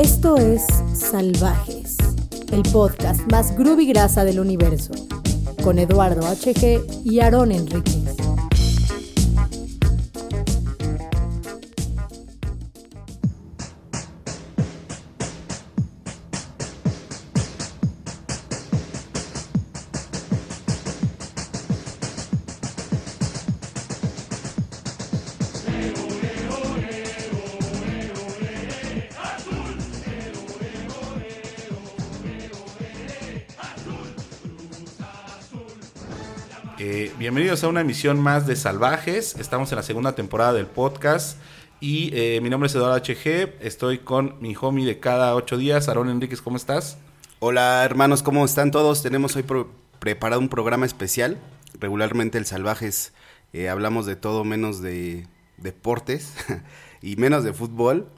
Esto es Salvajes, el podcast más groovy grasa del universo, con Eduardo HG y Aarón Enríquez. A una emisión más de Salvajes. Estamos en la segunda temporada del podcast. Y eh, mi nombre es Eduardo HG. Estoy con mi homie de cada ocho días, Aarón Enríquez. ¿Cómo estás? Hola hermanos, ¿cómo están todos? Tenemos hoy preparado un programa especial. Regularmente el Salvajes eh, hablamos de todo menos de deportes y menos de fútbol.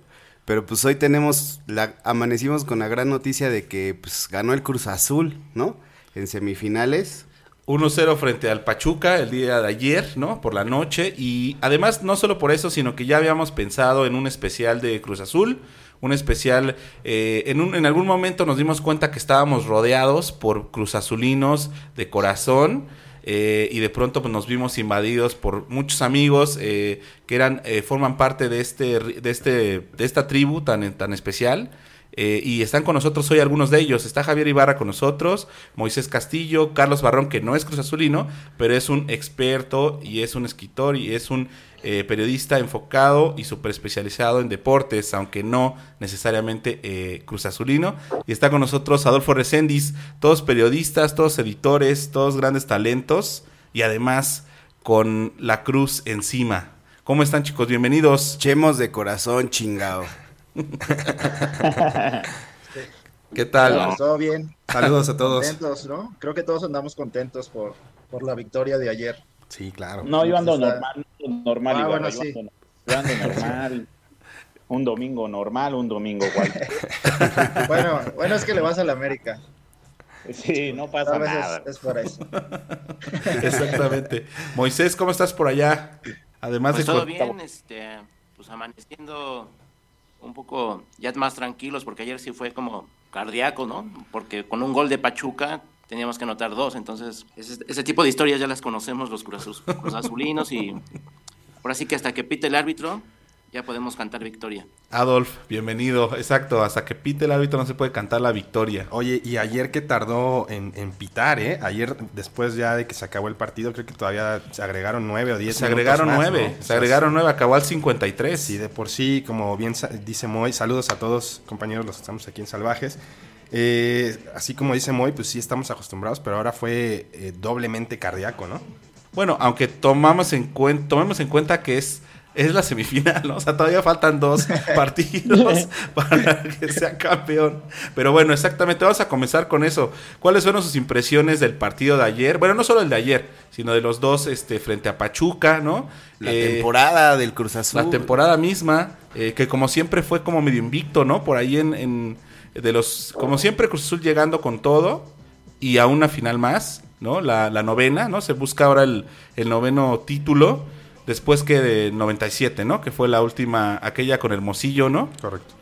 Pero pues hoy tenemos, amanecimos con la gran noticia de que pues, ganó el Cruz Azul, ¿no? En semifinales. 1-0 frente al Pachuca el día de ayer, ¿no? Por la noche. Y además, no solo por eso, sino que ya habíamos pensado en un especial de Cruz Azul. Un especial, eh, en, un, en algún momento nos dimos cuenta que estábamos rodeados por Cruz Azulinos de corazón. eh, y de pronto pues, nos vimos invadidos por muchos amigos eh, que eran eh, forman parte de este de este de esta tribu tan tan especial eh, y están con nosotros hoy algunos de ellos. Está Javier Ibarra con nosotros, Moisés Castillo, Carlos Barrón, que no es Cruz Azulino, pero es un experto y es un escritor y es un eh, periodista enfocado y súper especializado en deportes, aunque no necesariamente eh, Cruz Azulino. Y está con nosotros Adolfo Recendis, todos periodistas, todos editores, todos grandes talentos y además con la cruz encima. ¿Cómo están chicos? Bienvenidos. Chemos de corazón, chingado. ¿Qué tal? Todo bien, Saludos a todos. contentos, ¿no? Creo que todos andamos contentos por, por la victoria de ayer. Sí, claro. No, yo ando Está- normal, normal, Ah, igual, bueno, yo, sí. ando, yo ando normal. Un domingo normal, un domingo igual. Bueno, bueno, es que le vas a la América. Sí, no A pasa veces nada. es por eso. Exactamente. Moisés, ¿cómo estás por allá? Además Pues de todo bien, este, pues amaneciendo un poco ya más tranquilos, porque ayer sí fue como cardíaco, ¿no? Porque con un gol de Pachuca teníamos que anotar dos, entonces ese, ese tipo de historias ya las conocemos los Cruz, Azul- Cruz Azulinos y ahora sí que hasta que pite el árbitro ya podemos cantar victoria. Adolf, bienvenido. Exacto, hasta que pite el árbitro no se puede cantar la victoria. Oye, y ayer que tardó en, en pitar, ¿eh? Ayer, después ya de que se acabó el partido, creo que todavía se agregaron nueve o diez Se agregaron más, nueve, ¿no? O se sea, agregaron nueve, acabó al 53. Sí, de por sí, como bien dice Moy, saludos a todos, compañeros, los que estamos aquí en Salvajes. Eh, así como dice Moy, pues sí estamos acostumbrados, pero ahora fue eh, doblemente cardíaco, ¿no? Bueno, aunque tomamos en cuenta, tomemos en cuenta que es, es la semifinal, ¿no? O sea, todavía faltan dos partidos para que sea campeón. Pero bueno, exactamente, vamos a comenzar con eso. ¿Cuáles fueron sus impresiones del partido de ayer? Bueno, no solo el de ayer, sino de los dos este, frente a Pachuca, ¿no? La Eh, temporada del Cruz Azul. La temporada misma, eh, que como siempre fue como medio invicto, ¿no? Por ahí en, en- de los, como siempre Cruz Azul llegando con todo y a una final más, ¿no? La, la novena, ¿no? Se busca ahora el, el noveno título, después que de 97, ¿no? Que fue la última, aquella con Hermosillo, ¿no? Correcto.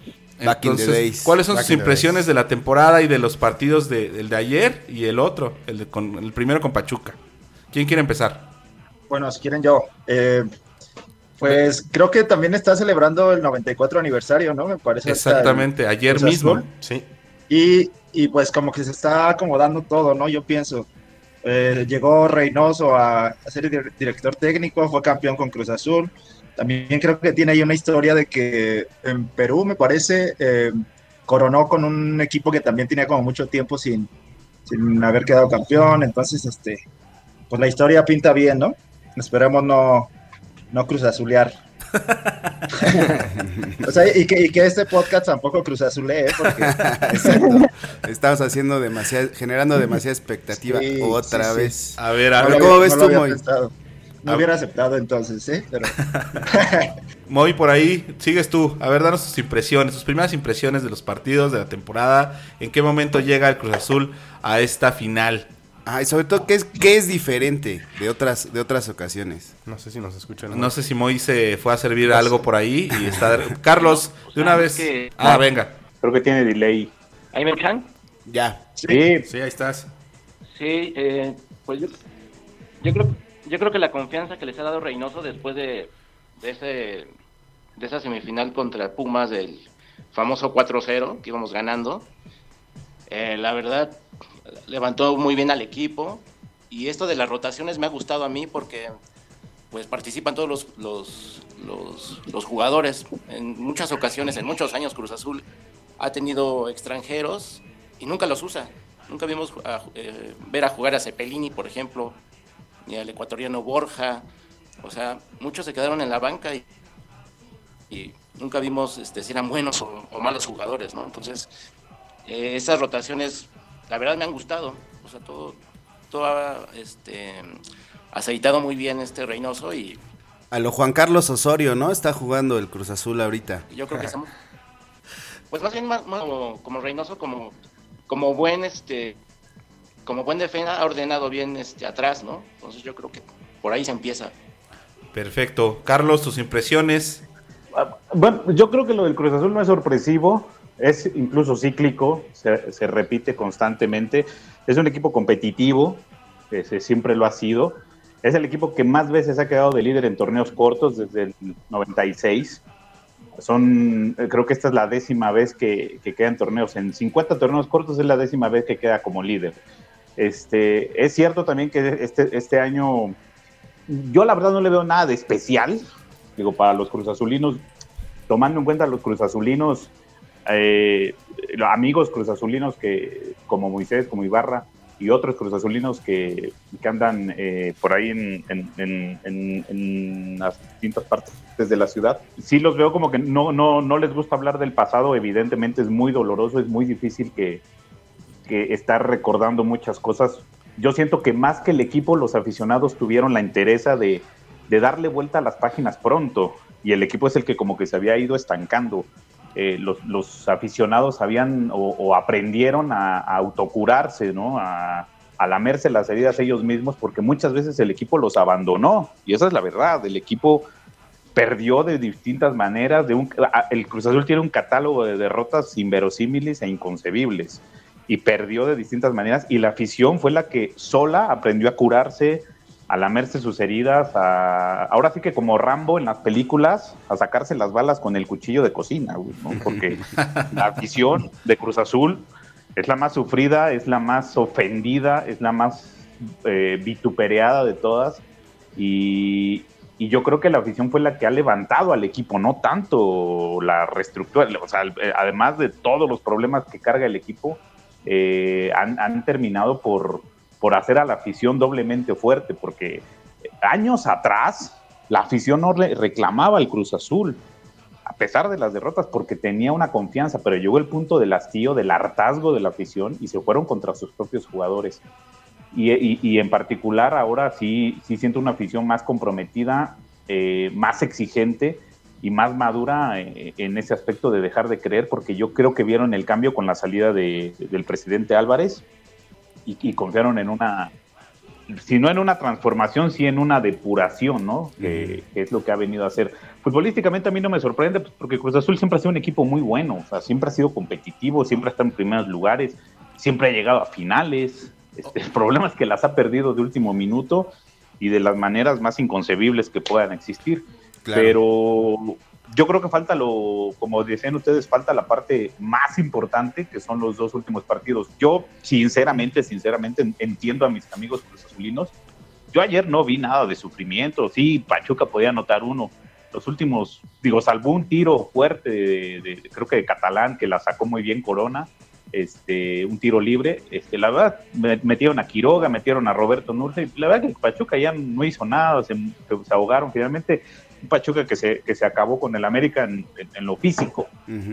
Back in the days. ¿cuáles son Back sus impresiones de la temporada y de los partidos de, del de ayer y el otro, el, de con, el primero con Pachuca? ¿Quién quiere empezar? Bueno, si quieren yo. Eh, pues creo que también está celebrando el 94 aniversario, ¿no? Me parece. el- Exactamente, ayer mismo. Azul. Sí. Y, y pues como que se está acomodando todo, ¿no? Yo pienso. Eh, llegó Reynoso a, ser dir- director técnico, fue campeón con Cruz Azul. También creo que tiene ahí una historia de que en Perú, me parece, eh, coronó con un equipo que también tenía como mucho tiempo sin, sin haber quedado campeón. Entonces, este, pues la historia pinta bien, ¿no? Esperemos no, no Cruz Azulear. o sea, y que, y que este podcast tampoco Cruz Azulee, ¿eh? porque Exacto. Estamos haciendo demasiada, generando demasiada expectativa Sí, otra sí, sí. vez. A ver, A ver, ¿cómo ves no tú, Moy? pensado. No A- hubiera aceptado entonces, ¿eh? Pero Moy, por ahí, sigues tú. A ver, danos tus impresiones, tus primeras impresiones de los partidos de la temporada. ¿En qué momento llega el Cruz Azul a esta final? Ah, y sobre todo, ¿qué es, qué es diferente de otras, de otras ocasiones? No sé si nos escuchan. No sé si Moy se fue a servir algo por ahí y está... Carlos, de una Ah, vez... que- Ah, venga. Creo que tiene delay. ¿Ahí me escuchan? Ya. Sí, Sí, ahí estás. Sí, eh, pues yo, yo creo yo creo que la confianza que les ha dado Reynoso después de, de ese de esa semifinal contra Pumas del famoso 4-0 que íbamos ganando, eh, la verdad levantó muy bien al equipo y esto de las rotaciones me ha gustado a mí porque pues participan todos los, los, los, jugadores. En muchas ocasiones, en muchos años Cruz Azul ha tenido extranjeros y nunca los usa. Nunca vimos eh, ver a jugar a Cepelini, por ejemplo, ni al ecuatoriano Borja. O sea, muchos se quedaron en la banca y, nunca vimos este, si eran buenos o, o malos jugadores, ¿no? Entonces, eh, esas rotaciones, la verdad me han gustado. O sea, todo, todo ha este, aceitado muy bien este Reynoso y A lo Juan Carlos Osorio, ¿no? Está jugando el Cruz Azul ahorita. yo creo que estamos... Pues más bien más, más como, como Reynoso, como, como buen este como buen defensa ha ordenado bien este atrás, ¿no? Entonces yo creo que por ahí se empieza. Perfecto. Carlos, tus impresiones. Ah, Bueno, yo creo que lo del Cruz Azul no es sorpresivo, es incluso cíclico, se, se repite constantemente. Es un equipo competitivo, ese siempre lo ha sido. Es el equipo que más veces ha quedado de líder en torneos cortos desde el 96. Son, eh, creo que esta es la décima vez que, que queda en torneos. En 50 torneos cortos es la décima vez que queda como líder. Este, es cierto también que este, este año yo la verdad no le veo nada de especial, digo, para los Cruz Azulinos, tomando en cuenta los Cruz Azulinos, eh, amigos Cruz Azulinos que, como Moisés, como Ibarra, y otros Cruz Azulinos que, que andan eh, por ahí en- en las distintas partes de la ciudad. Sí los veo como que no, no, no les gusta hablar del pasado, evidentemente es muy doloroso, es muy difícil que, que estar recordando muchas cosas. Yo siento que más que el equipo, los aficionados tuvieron la interesa de, de darle vuelta a las páginas pronto y el equipo es el que como que se había ido estancando. Eh, los, los aficionados habían o, aprendieron a, autocurarse, ¿no? A, lamerse las heridas ellos mismos porque muchas veces el equipo los abandonó y esa es la verdad, el equipo perdió de distintas maneras, de un, el Cruz Azul tiene un catálogo de derrotas inverosímiles e inconcebibles y perdió de distintas maneras y la afición fue la que sola aprendió a curarse, a lamerse sus heridas, a, ahora sí que como Rambo en las películas, a sacarse las balas con el cuchillo de cocina, güey, ¿no? porque la afición de Cruz Azul es la más sufrida, es la más ofendida, es la más eh, vituperada de todas y, y yo creo que la afición fue la que ha levantado al equipo, no tanto la reestructura, o sea, eh, además de todos los problemas que carga el equipo, eh, han, han terminado por, por hacer a la afición doblemente fuerte, porque años atrás la afición no reclamaba al Cruz Azul, a pesar de las derrotas, porque tenía una confianza, pero llegó el punto del hastío, del hartazgo de la afición y se fueron contra sus propios jugadores. Y en particular ahora sí, sí siento una afición más comprometida, eh, más exigente y más madura eh, en ese aspecto de dejar de creer, porque yo creo que vieron el cambio con la salida de- del presidente Álvarez y, y confiaron en una, si no en una transformación, sí en una depuración, ¿no? Que, que es lo que ha venido a hacer. Futbolísticamente a mí no me sorprende, pues, porque Cruz Azul siempre ha sido un equipo muy bueno, o sea, siempre ha sido competitivo, siempre estado en primeros lugares, siempre ha llegado a finales. Este, el problema es que las ha perdido de último minuto y de las maneras más inconcebibles que puedan existir. Claro. Pero yo creo que falta lo, como decían ustedes, falta la parte más importante, que son los dos últimos partidos. Yo, sinceramente, sinceramente, en- entiendo a mis amigos cruzazulinos. Yo ayer no vi nada de sufrimiento. Sí, Pachuca podía anotar uno. Los últimos, digo, salvó un tiro fuerte, de, de- creo que de Catalán, que la sacó muy bien Corona, este, un tiro libre. Este, la verdad, me- metieron a Quiroga, metieron a Roberto Nurse. La verdad que Pachuca ya no hizo nada, se, se ahogaron finalmente un Pachuca que se, que se acabó con el América en, en- en lo físico.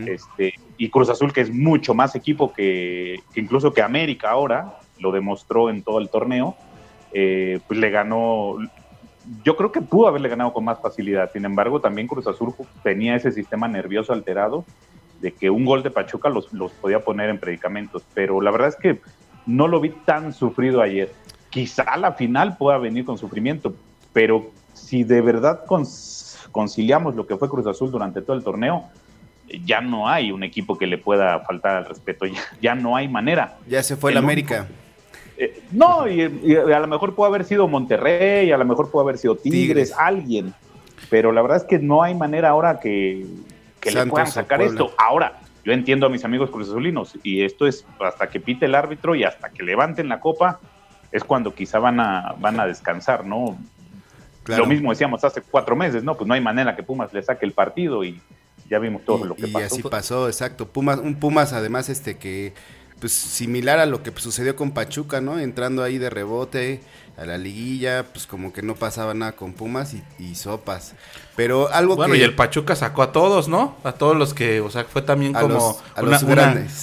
Este, y Cruz Azul, que es mucho más equipo que, que incluso que América ahora, lo demostró en todo el torneo, eh, pues le ganó. Yo creo que pudo haberle ganado con más facilidad. Sin embargo, también Cruz Azul tenía ese sistema nervioso alterado de que un gol de Pachuca los, los podía poner en predicamentos. Pero la verdad es que no lo vi tan sufrido ayer. Quizá la final pueda venir con sufrimiento, pero si de verdad cons- conciliamos lo que fue Cruz Azul durante todo el torneo, ya no hay un equipo que le pueda faltar al respeto, ya, no hay manera. Ya se fue el, América. Eh, no, y, a lo mejor puede haber sido Monterrey, a lo mejor puede haber sido Tigres, alguien, pero la verdad es que no hay manera ahora que, le puedan sacar esto. Ahora, yo entiendo a mis amigos cruzazulinos, y esto es hasta que pite el árbitro y hasta que levanten la copa, es cuando quizá van a, van a descansar, ¿no? Lo mismo decíamos hace cuatro meses, ¿no? Pues no hay manera que Pumas le saque el partido y ya vimos todo lo que pasó. Y así pasó, exacto. Pumas, un Pumas además este que pues similar a lo que sucedió con Pachuca, ¿no? Entrando ahí de rebote a la liguilla, pues como que no pasaba nada con Pumas y, sopas. Pero algo bueno, y el Pachuca sacó a todos, ¿no? A todos los que, o sea, fue también como una,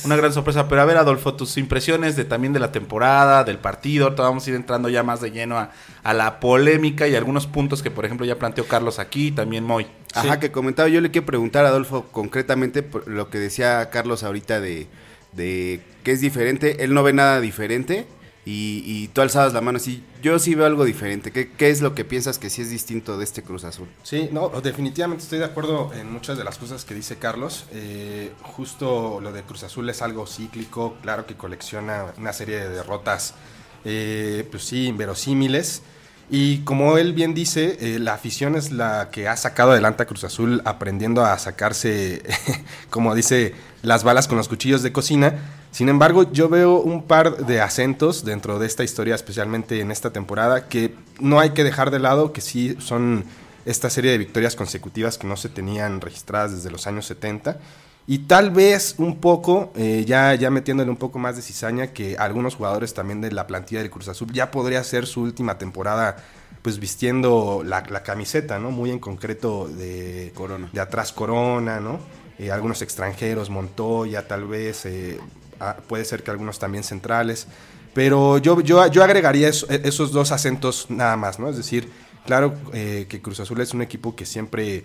una, gran sorpresa. Pero a ver, Adolfo, tus impresiones de también de la temporada, del partido. Ahorita vamos a ir entrando ya más de lleno a, a la polémica y algunos puntos que, por ejemplo, ya planteó Carlos aquí, también Moy. Ajá, que comentaba, yo le quiero preguntar a Adolfo concretamente lo que decía Carlos ahorita de de que es diferente, él no ve nada diferente y, y tú alzabas la mano así, yo sí veo algo diferente, ¿Qué, ¿qué, es lo que piensas que sí es distinto de este Cruz Azul? Sí, no, definitivamente estoy de acuerdo en muchas de las cosas que dice Carlos, eh, justo lo de Cruz Azul es algo cíclico, claro que colecciona una serie de derrotas, eh, pues sí, inverosímiles, y como él bien dice, eh, la afición es la que ha sacado adelante a Cruz Azul aprendiendo a sacarse, como dice, las balas con los cuchillos de cocina. Sin embargo, yo veo un par de acentos dentro de esta historia, especialmente en esta temporada, que no hay que dejar de lado, que sí son esta serie de victorias consecutivas que no se tenían registradas desde los años 70 y tal vez un poco, eh, ya, ya metiéndole un poco más de cizaña, que algunos jugadores también de la plantilla del Cruz Azul ya podría ser su última temporada pues vistiendo la, camiseta, ¿no? Muy en concreto de, Corona. de atrás Corona, ¿no? Eh, algunos extranjeros, Montoya tal vez, eh, ah, puede ser que algunos también centrales, pero yo, yo, yo agregaría esos dos acentos nada más, ¿no? Es decir, claro que Cruz Azul es un equipo que siempre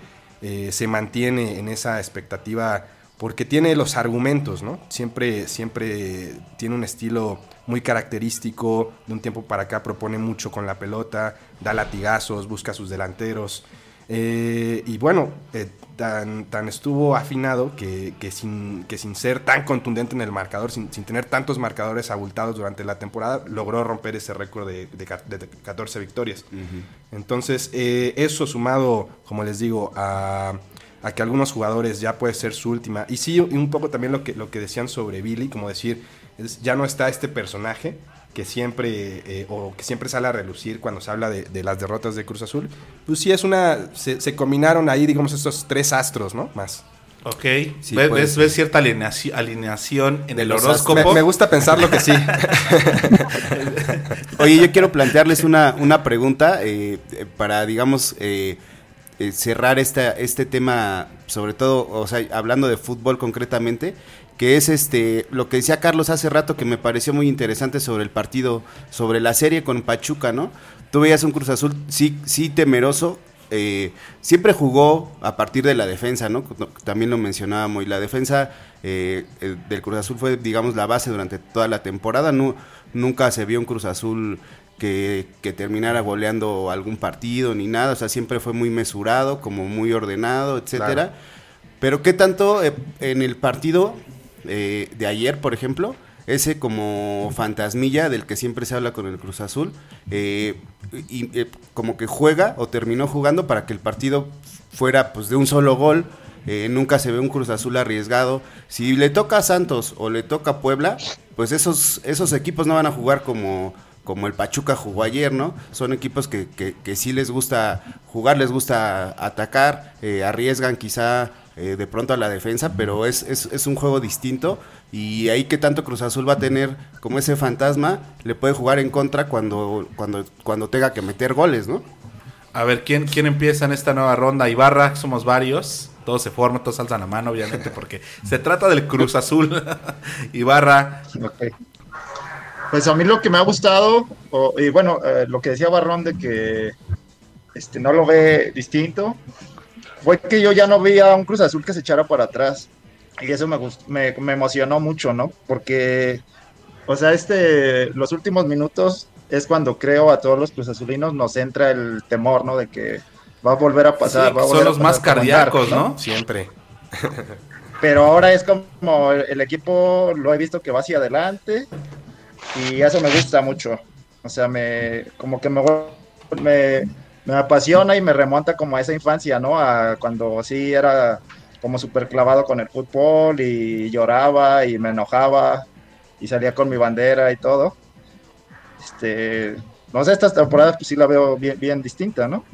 se mantiene en esa expectativa porque tiene los argumentos, ¿no? Siempre, siempre tiene un estilo muy característico, de un tiempo para acá propone mucho con la pelota, da latigazos, busca a sus delanteros. Eh, y bueno, eh, tan, tan, estuvo afinado que, sin, que sin ser tan contundente en el marcador, sin, tener tantos marcadores abultados durante la temporada, logró romper ese récord de, 14 victorias. Entonces, eh, eso sumado, como les digo, a a que algunos jugadores ya puede ser su última. Y sí, un poco también lo que, lo que decían sobre Billy, como decir, ya no está este personaje que siempre, eh, o que siempre sale a relucir cuando se habla de, las derrotas de Cruz Azul. Pues sí, es una, se, combinaron ahí, digamos, estos tres astros, ¿no? Más. Ok, ¿Ves, ¿Ves, cierta alineación, en el horóscopo? Me, gusta pensar lo que sí. Oye, yo quiero plantearles una, una pregunta eh, para, digamos, eh, eh, cerrar esta, este tema, sobre todo, o sea, hablando de fútbol concretamente, que es este lo que decía Carlos hace rato que me pareció muy interesante sobre el partido, sobre la serie con Pachuca, ¿no? Tú veías un Cruz Azul sí, sí temeroso, eh, siempre jugó a partir de la defensa, ¿no? También lo mencionábamos, y la defensa eh, del Cruz Azul fue, digamos, la base durante toda la temporada. No, nunca se vio un Cruz Azul que, terminara goleando algún partido ni nada, o sea, siempre fue muy mesurado, como muy ordenado, etcétera. Pero qué tanto eh, en el partido eh, de ayer, por ejemplo, ese como fantasmilla del que siempre se habla con el Cruz Azul, eh, y, como que juega o terminó jugando para que el partido fuera pues de un solo gol. nunca se ve un Cruz Azul arriesgado. Si le toca a Santos o le toca a Puebla, pues esos, esos equipos no van a jugar como, como el Pachuca jugó ayer, ¿no? Son equipos que, que, sí les gusta jugar, les gusta atacar, eh, arriesgan quizá eh, de pronto a la defensa, pero es, es, un juego distinto y ahí que tanto Cruz Azul va a tener como ese fantasma, le puede jugar en contra cuando, cuando, cuando tenga que meter goles, ¿no? A ver, ¿quién, ¿quién empieza en esta nueva ronda? Ibarra, somos varios. Todos se forman, todos alzan la mano, obviamente, porque se trata del Cruz Azul. Ibarra, pues a mí lo que me ha gustado, y bueno, eh, lo que decía Barrón de que este, no lo ve distinto, fue que yo ya no veía un Cruz Azul que se echara para atrás. Y eso me, me, me emocionó mucho, ¿no? Porque, o sea, este, los últimos minutos es cuando creo a todos los Cruz Azulinos nos entra el temor, ¿no? De que va a volver a pasar. son los más cardíacos, ¿no? Siempre. pero ahora es como el, equipo lo he visto que va hacia adelante y eso me gusta mucho. O sea, me como que me, me, me apasiona y me remonta como a esa infancia, ¿no? A cuando sí era como súper clavado con el fútbol y lloraba y me enojaba y salía con mi bandera y todo. Este, no sé, estas temporadas pues sí la veo bien, bien distinta, ¿no?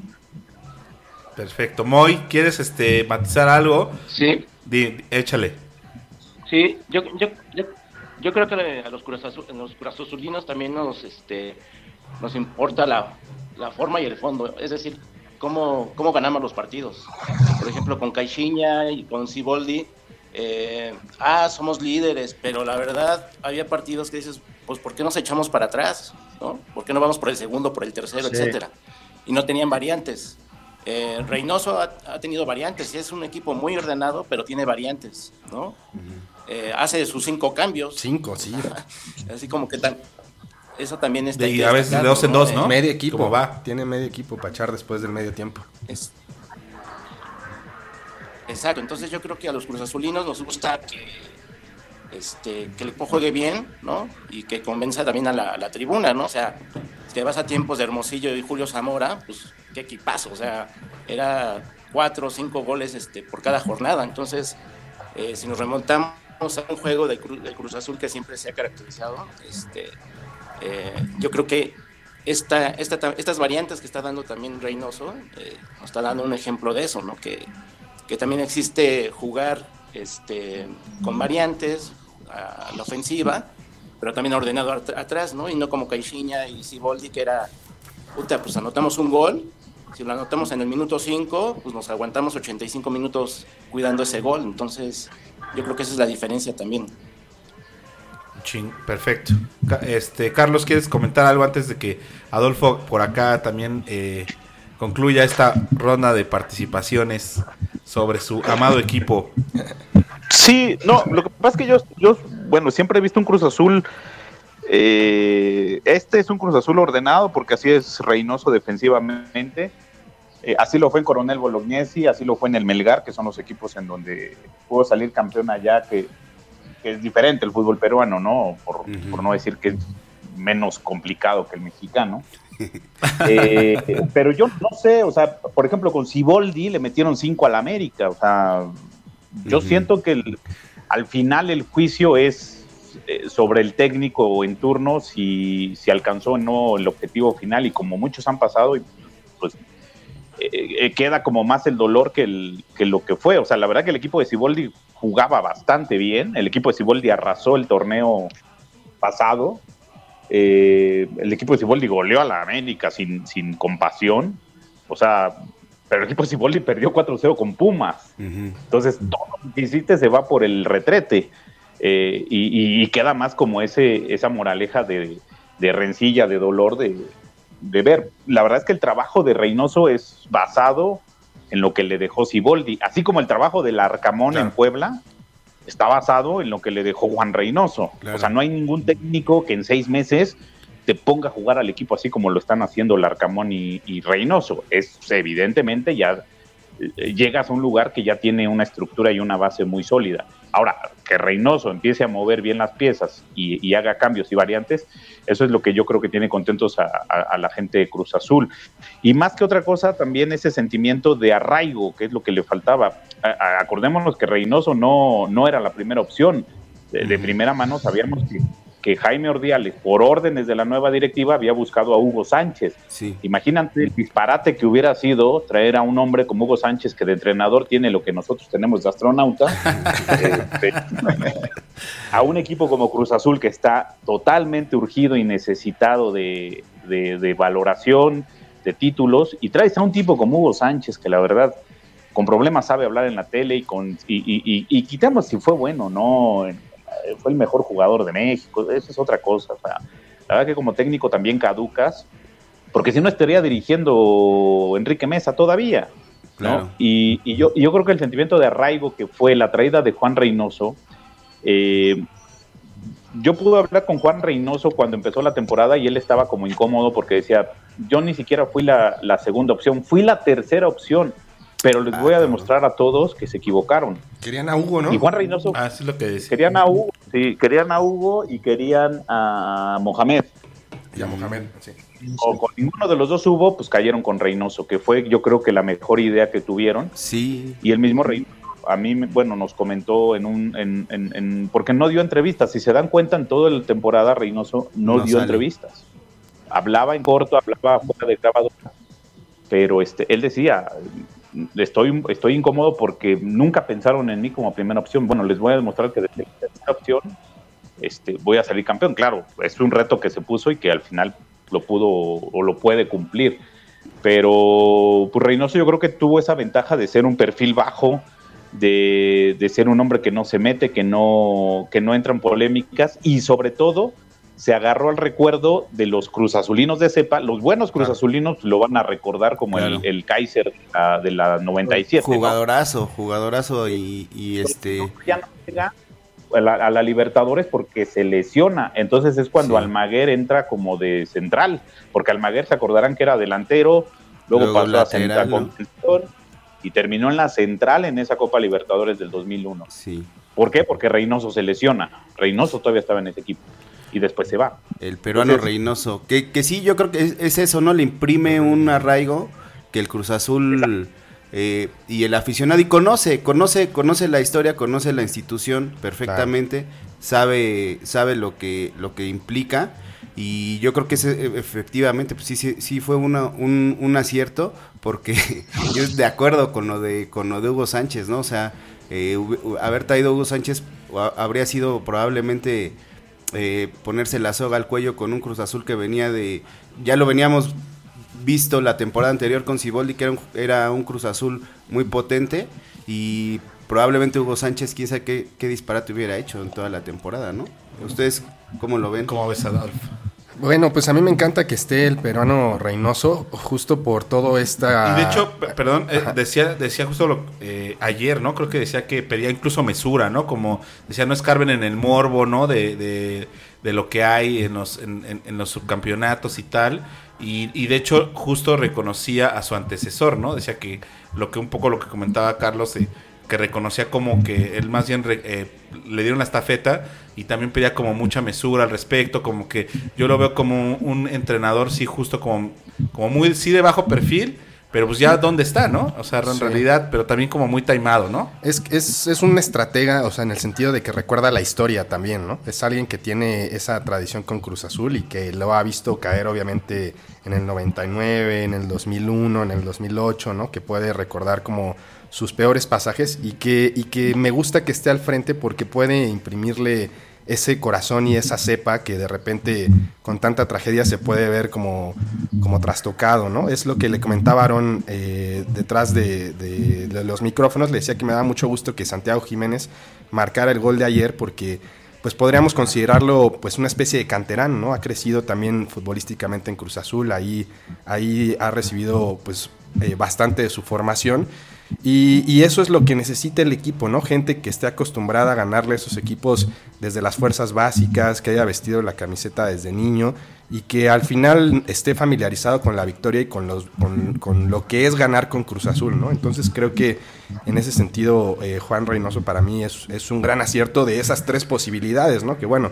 Perfecto. Moy, ¿quieres este matizar algo? Sí. échale. Sí, yo, yo, yo, creo que a los curazozulinos también nos, este, nos importa la, la forma y el fondo. Es decir, cómo, cómo ganamos los partidos. Por ejemplo, con Caixinha y con Ciboldi, eh, ah, somos líderes, pero la verdad había partidos que dices, pues ¿por qué nos echamos para atrás? ¿no? ¿Por qué no vamos por el segundo, por el tercero, etcétera? Y no tenían variantes. Eh, Reynoso ha, tenido variantes y es un equipo muy ordenado, pero tiene variantes, ¿no? Eh, hace sus cinco cambios. Cinco, sí. Así como que tan, eso también está. Y a veces de dos en dos, ¿no? Medio equipo. va? Tiene medio equipo para echar después del medio tiempo. Exacto. Entonces yo creo que a los Cruz Azulinos nos gusta que, este, que el equipo juegue bien, ¿no? Y que convenza también a la, tribuna, ¿no? O sea, si vas a tiempos de Hermosillo y Julio Zamora, pues qué equipazo. O sea, era cuatro o cinco goles este, por cada jornada. Entonces, eh, si nos remontamos a un juego de, de Cruz Azul que siempre se ha caracterizado, este eh, yo creo que esta, esta, estas variantes que está dando también Reynoso eh, nos está dando un ejemplo de eso, ¿no? Que, que también existe jugar este, con variantes a la ofensiva, pero también ordenado atrás, ¿no? Y no como Caixinha y Siboldi, que era, puta, pues anotamos un gol, si lo anotamos en el minuto 5, pues nos aguantamos 85 minutos cuidando ese gol, entonces yo creo que esa es la diferencia también perfecto. Este, Carlos, ¿quieres comentar algo antes de que Adolfo por acá también eh, concluya esta ronda de participaciones sobre su amado equipo? Sí, no, lo que pasa es que yo, yo bueno, siempre he visto un Cruz Azul. Eh, este es un Cruz Azul ordenado porque así es Reynoso defensivamente. Eh, así lo fue en Coronel Bolognesi, así lo fue en el Melgar, que son los equipos en donde pudo salir campeón allá, que que es diferente el fútbol peruano, ¿no? Por, no decir que es menos complicado que el mexicano. Eh, pero yo no sé, o sea, por ejemplo, con Siboldi le metieron cinco al América, o sea, yo siento que al final el juicio es eh, sobre el técnico en turno, si, si alcanzó o no el objetivo final, y como muchos han pasado, pues eh, queda como más el dolor que, el, que lo que fue. O sea, la verdad que el equipo de Siboldi jugaba bastante bien. El equipo de Ciboldi arrasó el torneo pasado. Eh, el equipo de Ciboldi goleó a la América sin, sin compasión. O sea, pero el equipo de Ciboldi perdió 4-0 con Pumas. Entonces, todo lo que hiciste se va por el retrete. Eh, y, queda más como ese, esa moraleja de, rencilla, de dolor, de, de, ver. La verdad es que el trabajo de Reynoso es basado en lo que le dejó Siboldi, así como el trabajo del Arcamón en Puebla está basado en lo que le dejó Juan Reynoso. O sea, no hay ningún técnico que en seis meses te ponga a jugar al equipo así como lo están haciendo Larcamón y, y Reynoso. Es evidentemente ya llegas a un lugar que ya tiene una estructura y una base muy sólida. Ahora, que Reynoso empiece a mover bien las piezas y, haga cambios y variantes, eso es lo que yo creo que tiene contentos a, la gente de Cruz Azul. Y más que otra cosa, también ese sentimiento de arraigo, que es lo que le faltaba. acordémonos que Reynoso no, no era la primera opción. de primera mano sabíamos que que Jaime Ordiales, por órdenes de la nueva directiva, había buscado a Hugo Sánchez. Imagínate el disparate que hubiera sido traer a un hombre como Hugo Sánchez, que de entrenador tiene lo que nosotros tenemos de astronauta, este, a un equipo como Cruz Azul, que está totalmente urgido y necesitado de, valoración, de títulos, y traes a un tipo como Hugo Sánchez, que la verdad con problemas sabe hablar en la tele y con y, y quitamos si fue bueno no fue el mejor jugador de México, eso es otra cosa. la verdad que como técnico también caducas, porque si no estaría dirigiendo Enrique Mesa todavía. Y, yo, yo creo que el sentimiento de arraigo que fue la traída de Juan Reynoso, eh, yo pude hablar con Juan Reynoso cuando empezó la temporada y él estaba como incómodo porque decía, yo ni siquiera fui la, la segunda opción, fui la tercera opción pero les Ah, voy a cabrón. demostrar a todos que se equivocaron. Querían a Hugo, ¿no? Y Juan Reynoso Ah, sí es lo que decía. querían a Hugo, sí, querían a Hugo y querían a Mohamed. Y a Mohamed, sí. O con ninguno de los dos hubo, pues cayeron con Reynoso, que fue yo creo que la mejor idea que tuvieron. Sí, Y el mismo Reynoso, a mí, bueno, nos comentó en un, en, en- en- porque no dio entrevistas. Si se dan cuenta, en toda la temporada Reynoso no, No dio sale. entrevistas. Hablaba en corto, hablaba fuera de grabadora, pero este, él decía, estoy, estoy incómodo porque nunca pensaron en mí como primera opción. Bueno, les voy a demostrar que desde la primera opción este, voy a salir campeón. Claro, es un reto que se puso y que al final lo pudo o lo puede cumplir. Pero pues, Reynoso yo creo que tuvo esa ventaja de ser un perfil bajo, de, de ser un hombre que no se mete, que no, que no entra en polémicas y sobre todo se agarró al recuerdo de los cruzazulinos de cepa. Los buenos cruzazulinos lo van a recordar como Claro. el, el Kaiser de la, de la 97. ¿no? jugadorazo, jugadorazo y, y este... ya no llega a la, a la Libertadores porque se lesiona. Entonces es cuando Sí. Almaguer entra como de central, porque Almaguer se acordarán que era delantero, luego, Luego pasó lateral, a central ¿no? y terminó en la central en esa Copa Libertadores del 2001. Sí, ¿Por qué? Porque Reynoso se lesiona. Reynoso todavía estaba en ese equipo y después se va. el peruano Entonces- Reynoso. Que, que sí, yo creo que es, es eso, ¿no? Le imprime un arraigo que el Cruz Azul eh, y el aficionado, y conoce, conoce, conoce la historia, conoce la institución perfectamente, sabe, sabe lo que, lo que implica. Y yo creo que ese, e- efectivamente, pues sí, sí, sí fue una, un, un acierto, porque yo de acuerdo con lo de, con lo de Hugo Sánchez, ¿no? O sea, eh, haber traído a Hugo Sánchez ha- habría sido probablemente eh, ponerse la soga al cuello con un Cruz Azul que venía de, ya lo veníamos visto la temporada anterior con Ciboldi, que era un, era Cruz Azul muy potente y probablemente Hugo Sánchez, quién sabe qué, disparate hubiera hecho en toda la temporada, ¿no? ¿Ustedes cómo lo ven? ¿Cómo ves, Adolf? Bueno, pues a mí me encanta que esté el peruano Reynoso, justo por todo esta... Y de hecho, perdón, eh, decía, decía justo lo, eh, ayer, ¿no? Creo que decía que pedía incluso mesura, ¿no? Como decía, no escarben en el morbo, ¿no? De, de, de lo que hay en los, en, en- en los subcampeonatos y tal. Y, y de hecho, justo reconocía a su antecesor, ¿no? Decía que lo que un poco lo que comentaba Carlos, eh, que reconocía como que él más bien re- eh, le dieron la estafeta y también pedía como mucha mesura al respecto, como que yo lo veo como un, entrenador, sí, justo como, como muy, sí de bajo perfil, pero pues ya dónde está, ¿no? O sea, en Sí. realidad, pero también como muy taimado, ¿no? Es, es, es un estratega, o sea, en el sentido de que recuerda la historia también, ¿no? Es alguien que tiene esa tradición con Cruz Azul y que lo ha visto caer, obviamente, en el 99, en el 2001, en el 2008, ¿no? Que puede recordar como sus peores pasajes y que, y que me gusta que esté al frente porque puede imprimirle ese corazón y esa cepa que de repente con tanta tragedia se puede ver como, como trastocado, ¿no? Es lo que le comentaba eh, detrás de, de- de los micrófonos, le decía que me da mucho gusto que Santiago Jiménez marcara el gol de ayer porque pues podríamos considerarlo pues una especie de canterano, ¿no? Ha crecido también futbolísticamente en Cruz Azul, ahí, ahí ha recibido pues eh, bastante de su formación y, eso es lo que necesita el equipo, ¿no? Gente que esté acostumbrada a ganarle a esos equipos desde las fuerzas básicas, que haya vestido la camiseta desde niño y que al final esté familiarizado con la victoria y con, los, con, con lo que es ganar con Cruz Azul, ¿no? Entonces creo que en ese sentido eh, Juan Reynoso para mí es, es un gran acierto de esas tres posibilidades, ¿no? Que bueno,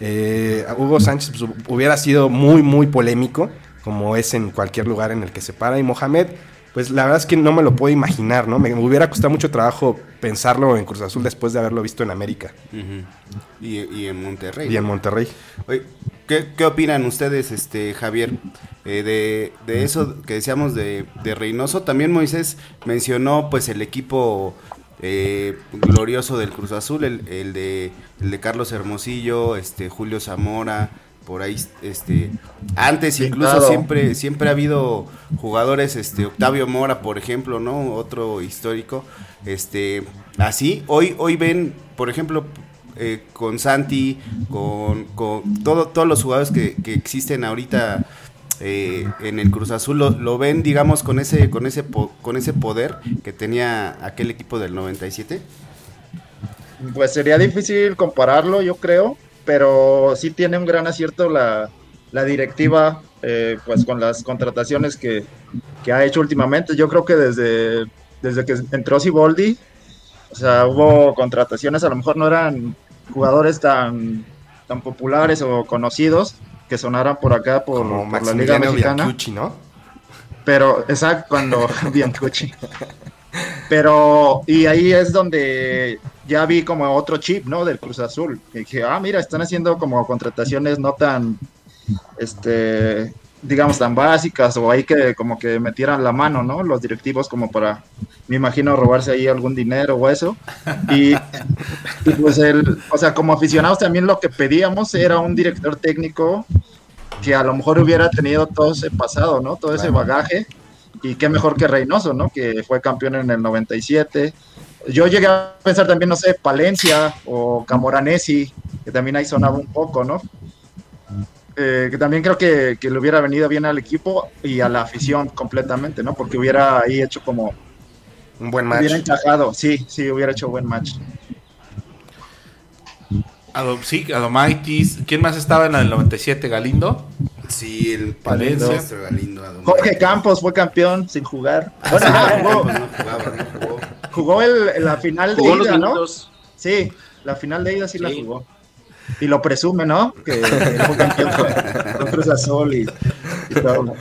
eh, Hugo Sánchez pues, hubiera sido muy, muy polémico, como es en cualquier lugar en el que se para, y Mohamed pues la verdad es que no me lo puedo imaginar, ¿no? Me, hubiera costado mucho trabajo pensarlo en Cruz Azul después de haberlo visto en América y, y en Monterrey. y en. Monterrey. Oye, ¿qué, qué opinan ustedes, este Javier, eh, de, de eso que decíamos de, de Reynoso? También Moisés mencionó pues el equipo eh, glorioso del Cruz Azul, el, el de, el de Carlos Hermosillo, este Julio Zamora, por ahí, este, antes incluso siempre, siempre ha habido jugadores, este, Octavio Mora, por ejemplo, ¿no? Otro histórico, este, así, hoy, hoy ven, por ejemplo, eh, con Santi, con, con todo, todos los jugadores que, que existen ahorita eh, en el Cruz Azul, lo, lo ven, digamos, con ese, con ese, po- con ese poder que tenía aquel equipo del 97. Pues sería difícil compararlo, yo creo, pero sí tiene un gran acierto la, la directiva, eh, pues con las contrataciones que, que ha hecho últimamente. Yo creo que desde desde que entró Siboldi, o sea, hubo contrataciones, a lo mejor no eran jugadores tan, tan populares o conocidos que sonaran por acá por, Como por la Liga Mexicana. Biancucci, ¿no? Pero, exacto, cuando Biancucci. Pero, y ahí es donde ya vi como otro chip, ¿no? Del Cruz Azul. Y dije, ah, mira, están haciendo como contrataciones no tan, este, digamos, tan básicas o ahí que como que metieran la mano, ¿no? Los directivos como para, me imagino, robarse ahí algún dinero o eso. Y, y pues el, o sea, como aficionados también lo que pedíamos era un director técnico que a lo mejor hubiera tenido todo ese pasado, ¿no? Todo ese bagaje. Y qué mejor que Reynoso, ¿no? Que fue campeón en el 97. Yo llegué a pensar también, no sé, Palencia o Camoranesi, que también ahí sonaba un poco, ¿no? Eh, que también creo que, que le hubiera venido bien al equipo y a la afición completamente, ¿no? Porque hubiera ahí hecho como... Un buen match. Hubiera encajado, sí, sí, hubiera hecho buen match. Ado- sí, Adomaitis. ¿Quién más estaba en el 97? Galindo. Sí, el Palencia. Palencia. Galindo. Jorge Campos fue campeón sin jugar. Bueno, Ah, no, jugó, no jugaba, no jugó. jugó el- la final de Jugó ida, ¿no? minutos. Sí, la final de ida sí, la jugó. Y lo presume, ¿no? Que, fue campeón con, Cruz Azul y, y todo.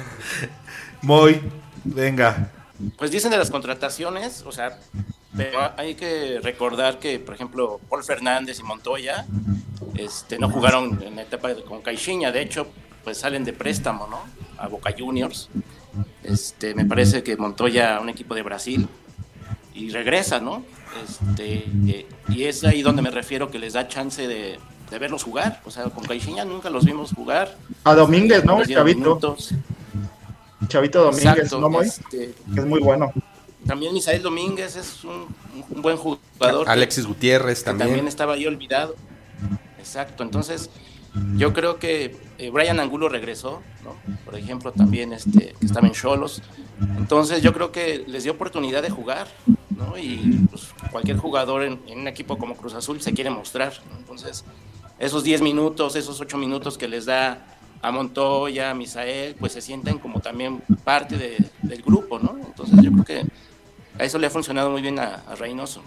Moy, venga. Pues dicen de las contrataciones, o sea, pero hay que recordar que, por ejemplo, Paul Fernández y Montoya este, no jugaron en la etapa con Caixinha, de hecho, pues salen de préstamo, ¿no? A Boca Juniors. Este, me parece que Montoya a un equipo de Brasil y regresa, ¿no? Este, y es ahí donde me refiero que les da chance de, de verlos jugar, o sea, con Caixinha nunca los vimos jugar. A Domínguez, ¿no? Chavito. minutos. Chavito Domínguez, Exacto, ¿no, Moy? este, Que es muy bueno. también Misael Domínguez es un, un buen jugador. que- Alexis Gutiérrez que también. también estaba ahí olvidado. Exacto, entonces yo creo que eh, Brian Angulo regresó, ¿no? Por ejemplo, también este, que estaba en Cholos. Entonces yo creo que les dio oportunidad de jugar, ¿no? Y pues, cualquier jugador en, en un equipo como Cruz Azul se quiere mostrar. ¿no? Entonces, esos 10 minutos, esos 8 minutos que les da a Montoya, a Misael, pues se sienten como también parte de- del grupo, ¿no? Entonces yo creo que a eso le ha funcionado muy bien a, a Reynoso.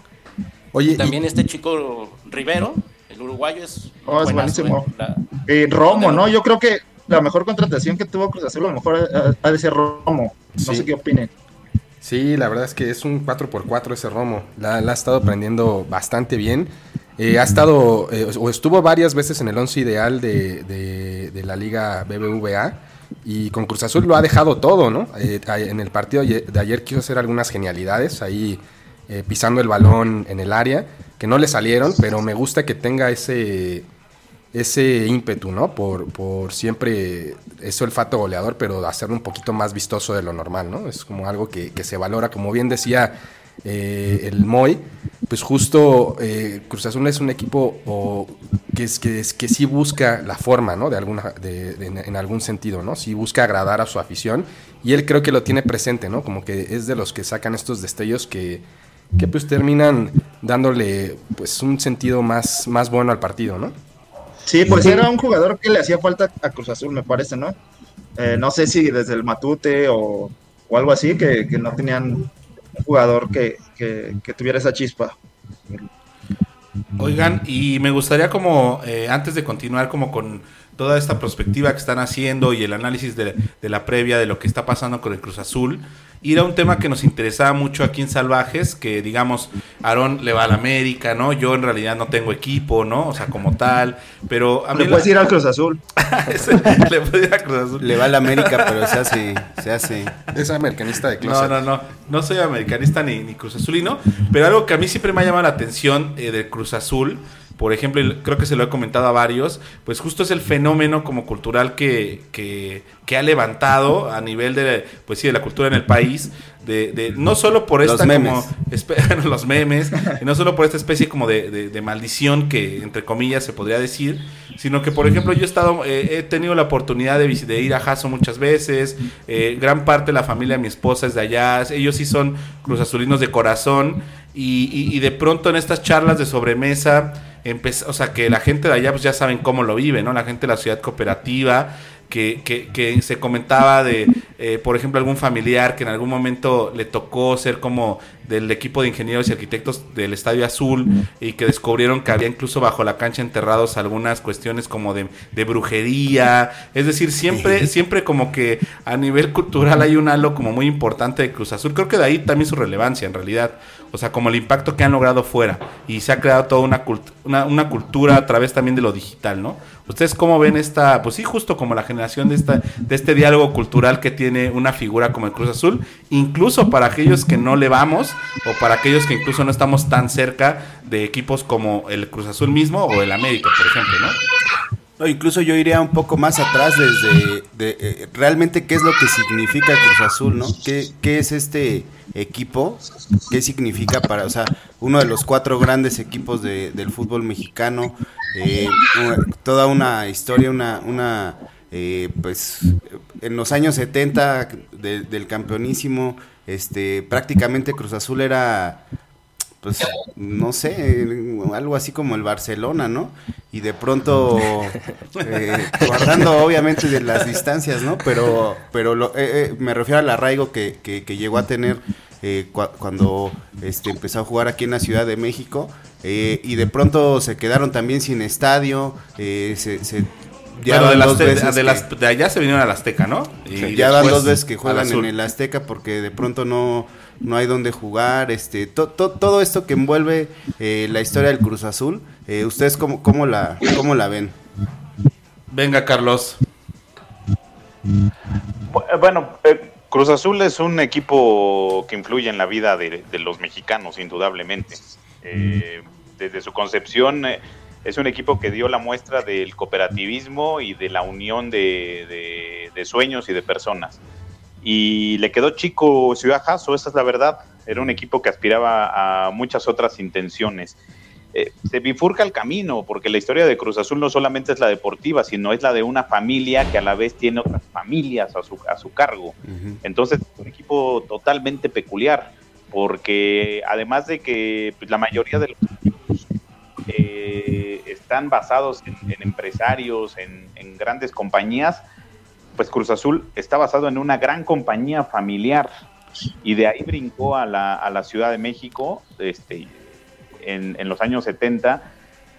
Oye, y- También este chico Rivero, el uruguayo, es, Oh, es buenísimo. ¿eh? La- Eh, Romo, ¿no? Yo creo que la mejor contratación que tuvo Cruz Azul, a lo mejor ha, ha de ser Romo. No Sí. sé qué opinen. Sí, la verdad es que es un 4x4 ese Romo. La, la ha estado aprendiendo bastante bien. Eh, ha estado, eh, o estuvo varias veces en el once ideal de, de- de la Liga BBVA. Y con Cruz Azul lo ha dejado todo, ¿no? Eh, en el partido de ayer quiso hacer algunas genialidades, ahí eh, pisando el balón en el área, que no le salieron, pero me gusta que tenga ese, ese ímpetu, ¿no? Por, por siempre ese olfato goleador, pero hacerlo un poquito más vistoso de lo normal, ¿no? Es como algo que, que se valora, como bien decía eh, el Moy, pues justo eh, Cruz Azul es un equipo que, es, que, es, que sí busca la forma, ¿no? De alguna, de- en algún sentido, ¿no? Sí busca agradar a su afición y él creo que lo tiene presente, ¿no? Como que es de los que sacan estos destellos que, que pues terminan dándole pues un sentido más, más bueno al partido, ¿no? Sí, pues era un jugador que le hacía falta a Cruz Azul, me parece, ¿no? Eh, no sé si desde el Matute o, o algo así, que, que no tenían un jugador que, que- que tuviera esa chispa. Oigan, y me gustaría como, eh, antes de continuar como con toda esta perspectiva que están haciendo y el análisis de, de la previa de lo que está pasando con el Cruz Azul, ir a un tema que nos interesaba mucho aquí en Salvajes, que digamos, Aarón le va al América, ¿no? Yo en realidad no tengo equipo, ¿no? O sea, como tal, pero a mí Le puedes ir al Cruz Azul. le puedo ir a Cruz Azul. Le va a la América, pero se hace, se hace. Es americanista de No, closet. no, no. No soy americanista ni, ni Cruz Azulino. Pero algo que a mí siempre me ha llamado la atención eh, del Cruz Azul, por ejemplo, y creo que se lo he comentado a varios, pues justo es el fenómeno como cultural que, que, que ha levantado a nivel de, pues sí, de la cultura en el país. De, de- no solo por Los esta memes. como los memes, y no solo por esta especie como de, de- de maldición que entre comillas se podría decir, sino que por ejemplo yo he estado, eh, he tenido la oportunidad de, de ir a Jaso muchas veces, eh, gran parte de la familia de mi esposa es de allá, ellos sí son cruzazulinos de corazón, y, y- y de pronto en estas charlas de sobremesa, o sea que la gente de allá pues ya saben cómo lo vive, ¿no? La gente de la ciudad cooperativa, que, que- que se comentaba de, eh, por ejemplo, algún familiar que en algún momento le tocó ser como del equipo de ingenieros y arquitectos del Estadio Azul y que descubrieron que había incluso bajo la cancha enterrados algunas cuestiones como de, de brujería. Es decir, siempre, siempre como que a nivel cultural hay un halo como muy importante de Cruz Azul. Creo que de ahí también su relevancia en realidad. O sea, como el impacto que han logrado fuera. Y se ha creado toda una, una, una cultura a través también de lo digital, ¿no? ¿Ustedes cómo ven esta, pues sí, justo como la generación de, esta, de este diálogo cultural que tiene una figura como el Cruz Azul, incluso para aquellos que no le vamos o para aquellos que incluso no estamos tan cerca de equipos como el Cruz Azul mismo o el América, por ejemplo, ¿no? No, incluso yo iría un poco más atrás desde de, eh, realmente qué es lo que significa Cruz Azul, ¿no? ¿Qué, ¿Qué, es este equipo? ¿Qué significa para, o sea, uno de los cuatro grandes equipos de, del fútbol mexicano? Eh, toda una historia, una, una eh, pues, en los años 70 de, del campeonísimo, este, prácticamente Cruz Azul era pues no sé, algo así como el Barcelona, ¿no? Y de pronto, eh, guardando obviamente de las distancias, ¿no? Pero, pero lo, eh, eh, me refiero al arraigo que, que, que llegó a tener eh, cuando este, empezó a jugar aquí en la Ciudad de México. Eh, y de pronto se quedaron también sin estadio, se, se ya de, las de, las, de, allá se vinieron al Azteca, ¿no? Y ya van dos veces que juegan en el Azteca porque de pronto no no hay donde jugar, este, todo esto que envuelve eh, la historia del Cruz Azul, eh, ¿ustedes cómo, cómo, la, cómo la ven? Venga, Carlos. Bueno, eh, Cruz Azul es un equipo que influye en la vida de, los mexicanos, indudablemente. desde su concepción es un equipo que dio la muestra del cooperativismo y de la unión de, de sueños y de personas y le quedó chico Ciudad Jasso, esa es la verdad. Era un equipo que aspiraba a muchas otras intenciones. Eh, se bifurca el camino, porque la historia de Cruz Azul no solamente es la deportiva, sino es la de una familia que a la vez tiene otras familias a su, a su cargo. Entonces, es un equipo totalmente peculiar, porque además de que pues, la mayoría de los equipos eh, están basados en, empresarios, en, en grandes compañías, pues Cruz Azul está basado en una gran compañía familiar y de ahí brincó a la, a la Ciudad de México este, en, en los años 70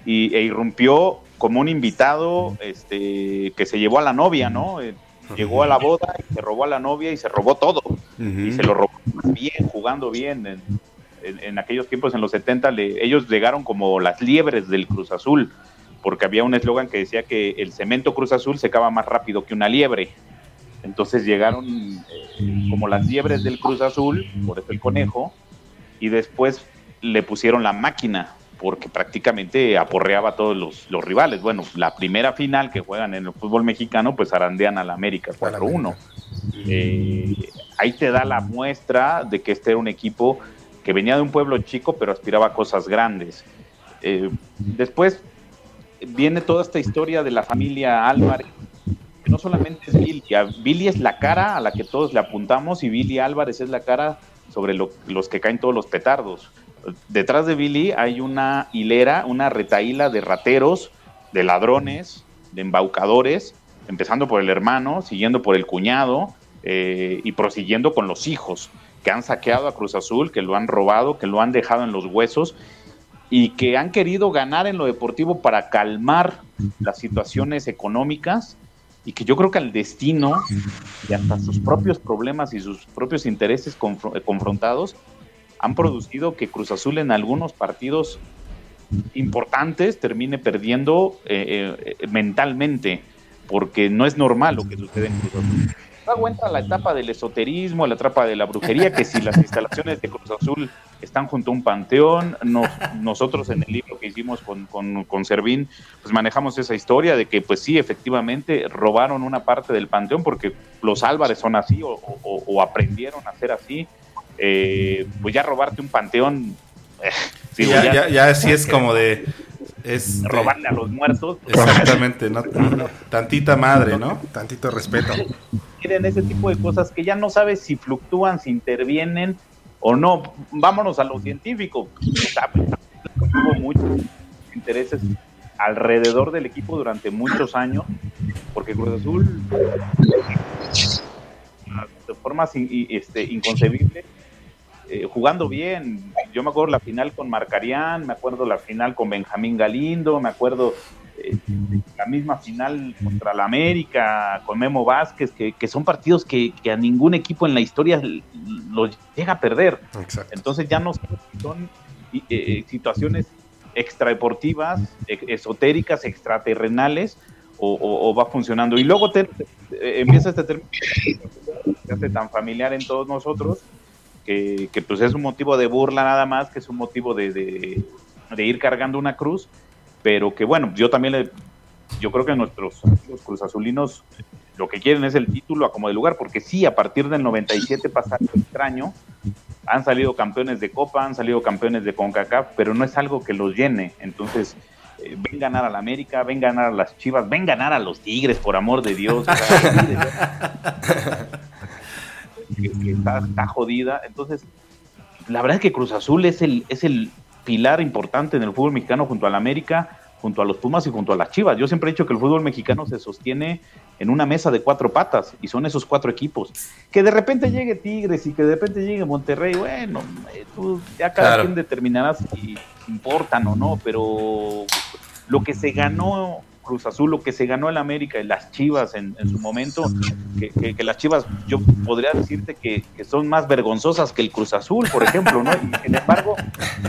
y, e irrumpió como un invitado este, que se llevó a la novia, ¿no? Eh, llegó a la boda y se robó a la novia y se robó todo. Y se lo robó bien, jugando bien. En, en, aquellos tiempos, en los 70, le, ellos llegaron como las liebres del Cruz Azul porque había un eslogan que decía que el cemento Cruz Azul se acaba más rápido que una liebre. Entonces llegaron eh, como las liebres del Cruz Azul, por eso el conejo, y después le pusieron la máquina, porque prácticamente aporreaba a todos los, rivales. Bueno, la primera final que juegan en el fútbol mexicano, pues arandean a la América 4-1. Eh, ahí te da la muestra de que este era un equipo que venía de un pueblo chico, pero aspiraba a cosas grandes. Eh, después viene toda esta historia de la familia Álvarez, que no solamente es Billy, Billy es la cara a la que todos le apuntamos y Billy Álvarez es la cara sobre los que caen todos los petardos. Detrás de Billy hay una hilera, una retaíla de rateros, de ladrones, de embaucadores, empezando por el hermano, siguiendo por el cuñado eh, y prosiguiendo con los hijos que han saqueado a Cruz Azul, que lo han robado, que lo han dejado en los huesos y que han querido ganar en lo deportivo para calmar las situaciones económicas y que yo creo que el destino y hasta sus propios problemas y sus propios intereses confrontados han producido que Cruz Azul en algunos partidos importantes termine perdiendo eh, eh, mentalmente, porque no es normal lo que sucede en Cruz Azul da cuenta la etapa del esoterismo, la etapa de la brujería, que si las instalaciones de Cruz Azul están junto a un panteón, nosotros en el libro que hicimos con, con, Servín, pues manejamos esa historia de que pues sí, efectivamente robaron una parte del panteón porque los Álvarez son así o, aprendieron a ser así. Eh, pues ya robarte un panteón... Eh, ya, ya, ya, así es como de es robarle a los muertos. Exactamente, ¿no? Tantita madre, ¿no? Tantito respeto. Quieren ese tipo de cosas que ya no sabes si fluctúan, si intervienen o no. Vámonos a lo científico. Hubo muchos intereses alrededor del equipo durante muchos años, porque Cruz Azul, de formas este, inconcebibles, eh, jugando bien. Yo me acuerdo la final con Marcarián, me acuerdo la final con Benjamín Galindo, me acuerdo eh, la misma final contra la América, con Memo Vázquez, que, son partidos que, a ningún equipo en la historia los llega a perder. Entonces ya no son eh, situaciones extradeportivas, esotéricas, extraterrenales, o, va funcionando. Y luego te, empieza este término que hace tan familiar en todos nosotros, que, pues es un motivo de burla nada más, que es un motivo de, de, ir cargando una cruz, pero que bueno, yo también le, yo creo que nuestros los cruzazulinos lo que quieren es el título a como de lugar, porque sí, a partir del 97 pasado extraño, han salido campeones de Copa, han salido campeones de CONCACAF, pero no es algo que los llene, entonces eh, ven ganar a la América, ven ganar a las Chivas, ven ganar a los Tigres, por amor de Dios. está, jodida. Entonces, la verdad es que Cruz Azul es el, es el pilar importante en el fútbol mexicano junto a la América, junto a los Pumas y junto a las Chivas. Yo siempre he dicho que el fútbol mexicano se sostiene en una mesa de cuatro patas y son esos cuatro equipos. Que de repente llegue Tigres y que de repente llegue Monterrey, bueno, eh, tú ya cada quien determinará si importan o no, pero lo que se ganó Cruz Azul, lo que se ganó el América y las Chivas en, su momento, que, las Chivas yo podría decirte que, son más vergonzosas que el Cruz Azul, por ejemplo, ¿no? Y sin embargo,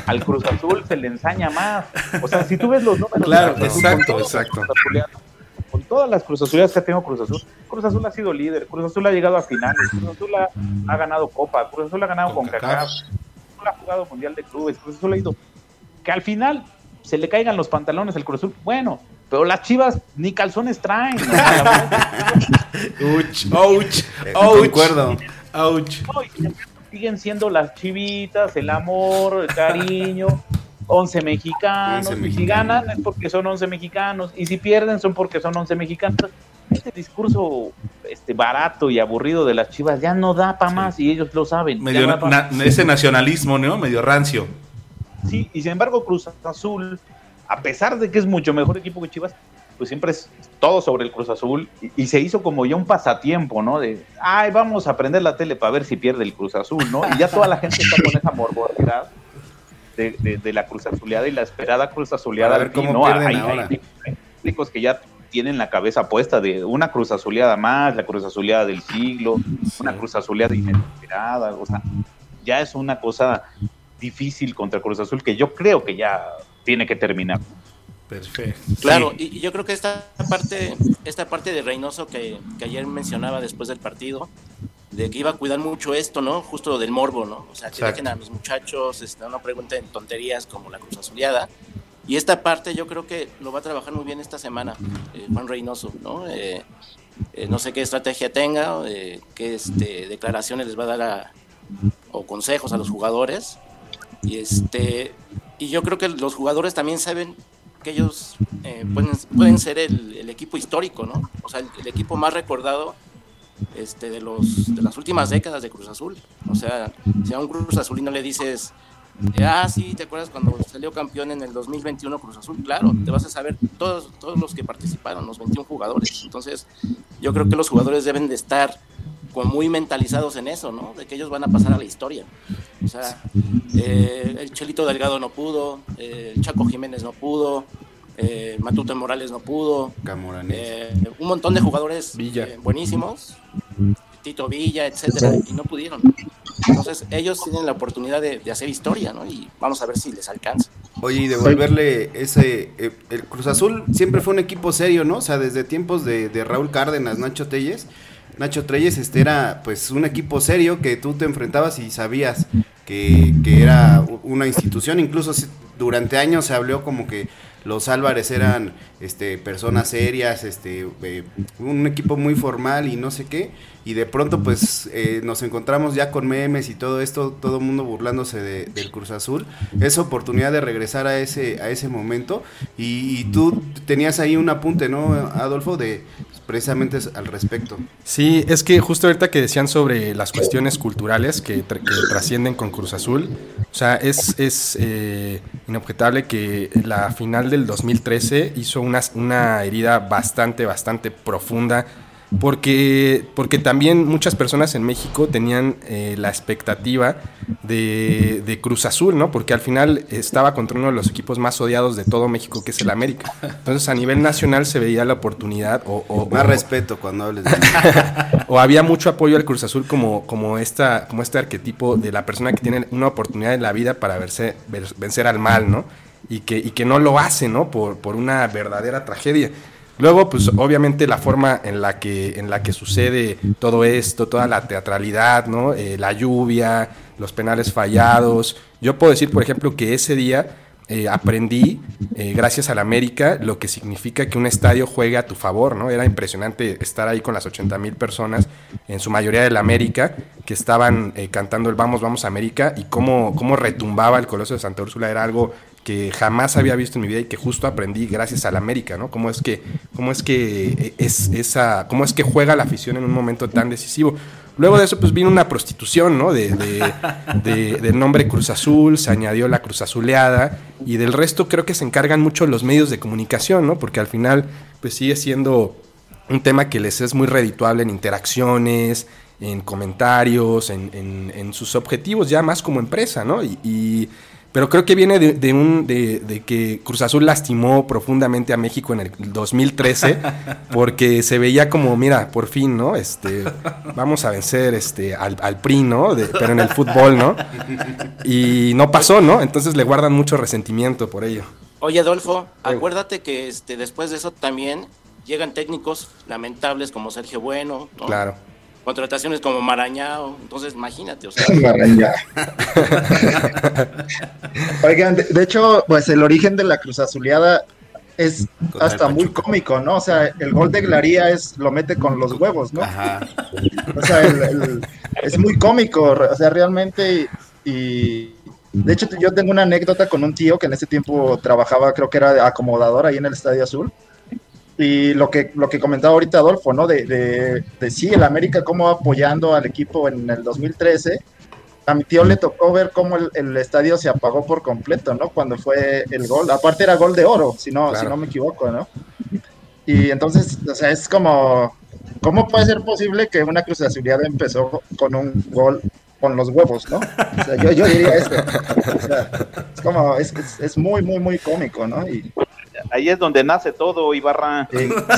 al Cruz Azul se le ensaña más. O sea, si tú ves los números... Claro, exacto, exacto. Con todas las Cruz Azulidas que ha tenido Cruz Azul, Cruz Azul ha sido líder, Cruz Azul ha llegado a finales, Cruz Azul ha, ganado Copa, Cruz Azul ha ganado con, con Cruz Azul ha jugado Mundial de Clubes, Cruz Azul ha ido... Que al final se le caigan los pantalones al Cruz Azul, bueno, pero las chivas ni calzones traen. ouch, ouch, ouch. Ouch. siguen siendo las chivitas, el amor, el cariño. 11 mexicanos, y si ganan es porque son 11 mexicanos, y si pierden son porque son 11 mexicanos. Este discurso este barato y aburrido de las chivas ya no da para más y ellos lo saben. ese nacionalismo, ¿no? Medio rancio. Sí, y sin embargo Cruz Azul a pesar de que es mucho mejor equipo que Chivas, pues siempre es todo sobre el Cruz Azul y, se hizo como ya un pasatiempo, ¿no? De, ay, vamos a prender la tele para ver si pierde el Cruz Azul, ¿no? Y ya toda la gente está con esa morbosidad de, de, la Cruz Azuleada y la esperada Cruz Azuleada. A ver cómo ¿no? hay, ahora. que ya tienen la cabeza puesta de una Cruz Azuleada más, la Cruz Azuleada del siglo, una Cruz Azuleada inesperada, o sea, ya es una cosa difícil contra Cruz Azul que yo creo que ya tiene que terminar. Perfecto. Claro, y yo creo que esta parte, esta parte de Reynoso que, ayer mencionaba después del partido, de que iba a cuidar mucho esto, ¿no? Justo del morbo, ¿no? O sea, que dejen a los muchachos, este, no pregunten tonterías como la Cruz Azuleada. Y esta parte yo creo que lo va a trabajar muy bien esta semana, eh, Juan Reynoso, ¿no? Eh, eh, no sé qué estrategia tenga, qué este, declaraciones les va a dar o consejos a los jugadores. Y este y yo creo que los jugadores también saben que ellos eh, pueden, pueden, ser el, equipo histórico, ¿no? O sea, el, equipo más recordado este, de, los, de las últimas décadas de Cruz Azul. O sea, si a un Cruz Azulino le dices, ah, sí, ¿te acuerdas cuando salió campeón en el 2021 Cruz Azul? Claro, te vas a saber todos, todos los que participaron, los 21 jugadores. Entonces, yo creo que los jugadores deben de estar como muy mentalizados en eso, ¿no? De que ellos van a pasar a la historia. O sea, eh, el Chelito Delgado no pudo, eh, el Chaco Jiménez no pudo, eh, Matute Morales no pudo, eh, un montón de jugadores buenísimos, Tito Villa, etcétera, y no pudieron. Entonces ellos tienen la oportunidad de, hacer historia, ¿no? Y vamos a ver si les alcanza. Oye, y devolverle ese... el Cruz Azul siempre fue un equipo serio, ¿no? O sea, desde tiempos de, de Raúl Cárdenas, Nacho Telles, Nacho Treyes este era pues un equipo serio que tú te enfrentabas y sabías que, que era una institución, incluso durante años se habló como que los Álvarez eran este, personas serias, este, eh, un equipo muy formal y no sé qué, y de pronto pues eh, nos encontramos ya con memes y todo esto, todo el mundo burlándose del Cruz Azul, esa oportunidad de regresar a ese, a ese momento, y, y tú tenías ahí un apunte, ¿no, Adolfo? De precisamente al respecto. Sí, es que justo ahorita que decían sobre las cuestiones culturales que, trascienden con Cruz Azul, o sea, es, es eh, inobjetable que la final del 2013 hizo una, una herida bastante, bastante profunda porque, porque también muchas personas en México tenían eh, la expectativa de, de, Cruz Azul, ¿no? Porque al final estaba contra uno de los equipos más odiados de todo México, que es el América. Entonces, a nivel nacional se veía la oportunidad o... o más respeto cuando hables de O había mucho apoyo al Cruz Azul como, como, esta, como este arquetipo de la persona que tiene una oportunidad en la vida para verse, vencer al mal, ¿no? Y que, y que no lo hace, ¿no? Por, por una verdadera tragedia. Luego, pues obviamente la forma en la que, en la que sucede todo esto, toda la teatralidad, ¿no? Eh, la lluvia, los penales fallados. Yo puedo decir, por ejemplo, que ese día eh, aprendí, eh, gracias a la América, lo que significa que un estadio juegue a tu favor, ¿no? Era impresionante estar ahí con las 80 mil personas, en su mayoría de la América, que estaban cantando el Vamos, Vamos América, y cómo, cómo retumbaba el Coloso de Santa Úrsula, era algo que jamás había visto en mi vida y que justo aprendí gracias a la América, ¿no? Cómo es que, cómo es que es esa, cómo es que juega la afición en un momento tan decisivo. Luego de eso, pues vino una prostitución, ¿no? De, de, del nombre Cruz Azul, se añadió la Cruz Azuleada, y del resto creo que se encargan mucho los medios de comunicación, ¿no? Porque al final, pues sigue siendo un tema que les es muy redituable en interacciones, en comentarios, en, en, en sus objetivos ya más como empresa, ¿no? y pero creo que viene de, un de, que Cruz Azul lastimó profundamente a México en el 2013 porque se veía como, mira, por fin, ¿no? Este, vamos a vencer este al, al PRI, ¿no? pero en el fútbol, ¿no? Y no pasó, ¿no? Entonces le guardan mucho resentimiento por ello. Oye, Adolfo, acuérdate que este después de eso también llegan técnicos lamentables como Sergio Bueno, ¿no? Claro contrataciones como Marañao, entonces imagínate, o sea. Oigan, de, hecho, pues el origen de la Cruz Azuleada es hasta muy cómico, ¿no? O sea, el gol de Glaría es lo mete con los huevos, ¿no? Ajá. O sea, es muy cómico, o sea, realmente y, de hecho yo tengo una anécdota con un tío que en ese tiempo trabajaba, creo que era acomodador ahí en el Estadio Azul y lo que, lo que comentaba ahorita Adolfo, ¿no? De, de, de sí, el América como apoyando al equipo en el 2013. A mi tío le tocó ver cómo el, estadio se apagó por completo, ¿no? Cuando fue el gol. Aparte era gol de oro, si no, si no me equivoco, ¿no? Y entonces, o sea, es como, ¿cómo puede ser posible que una Cruz empezó con un gol con los huevos, ¿no? O sea, yo, yo diría eso. O sea, es como, es, es, es, muy, muy, muy cómico, ¿no? Y, ahí es donde nace todo, Ibarra.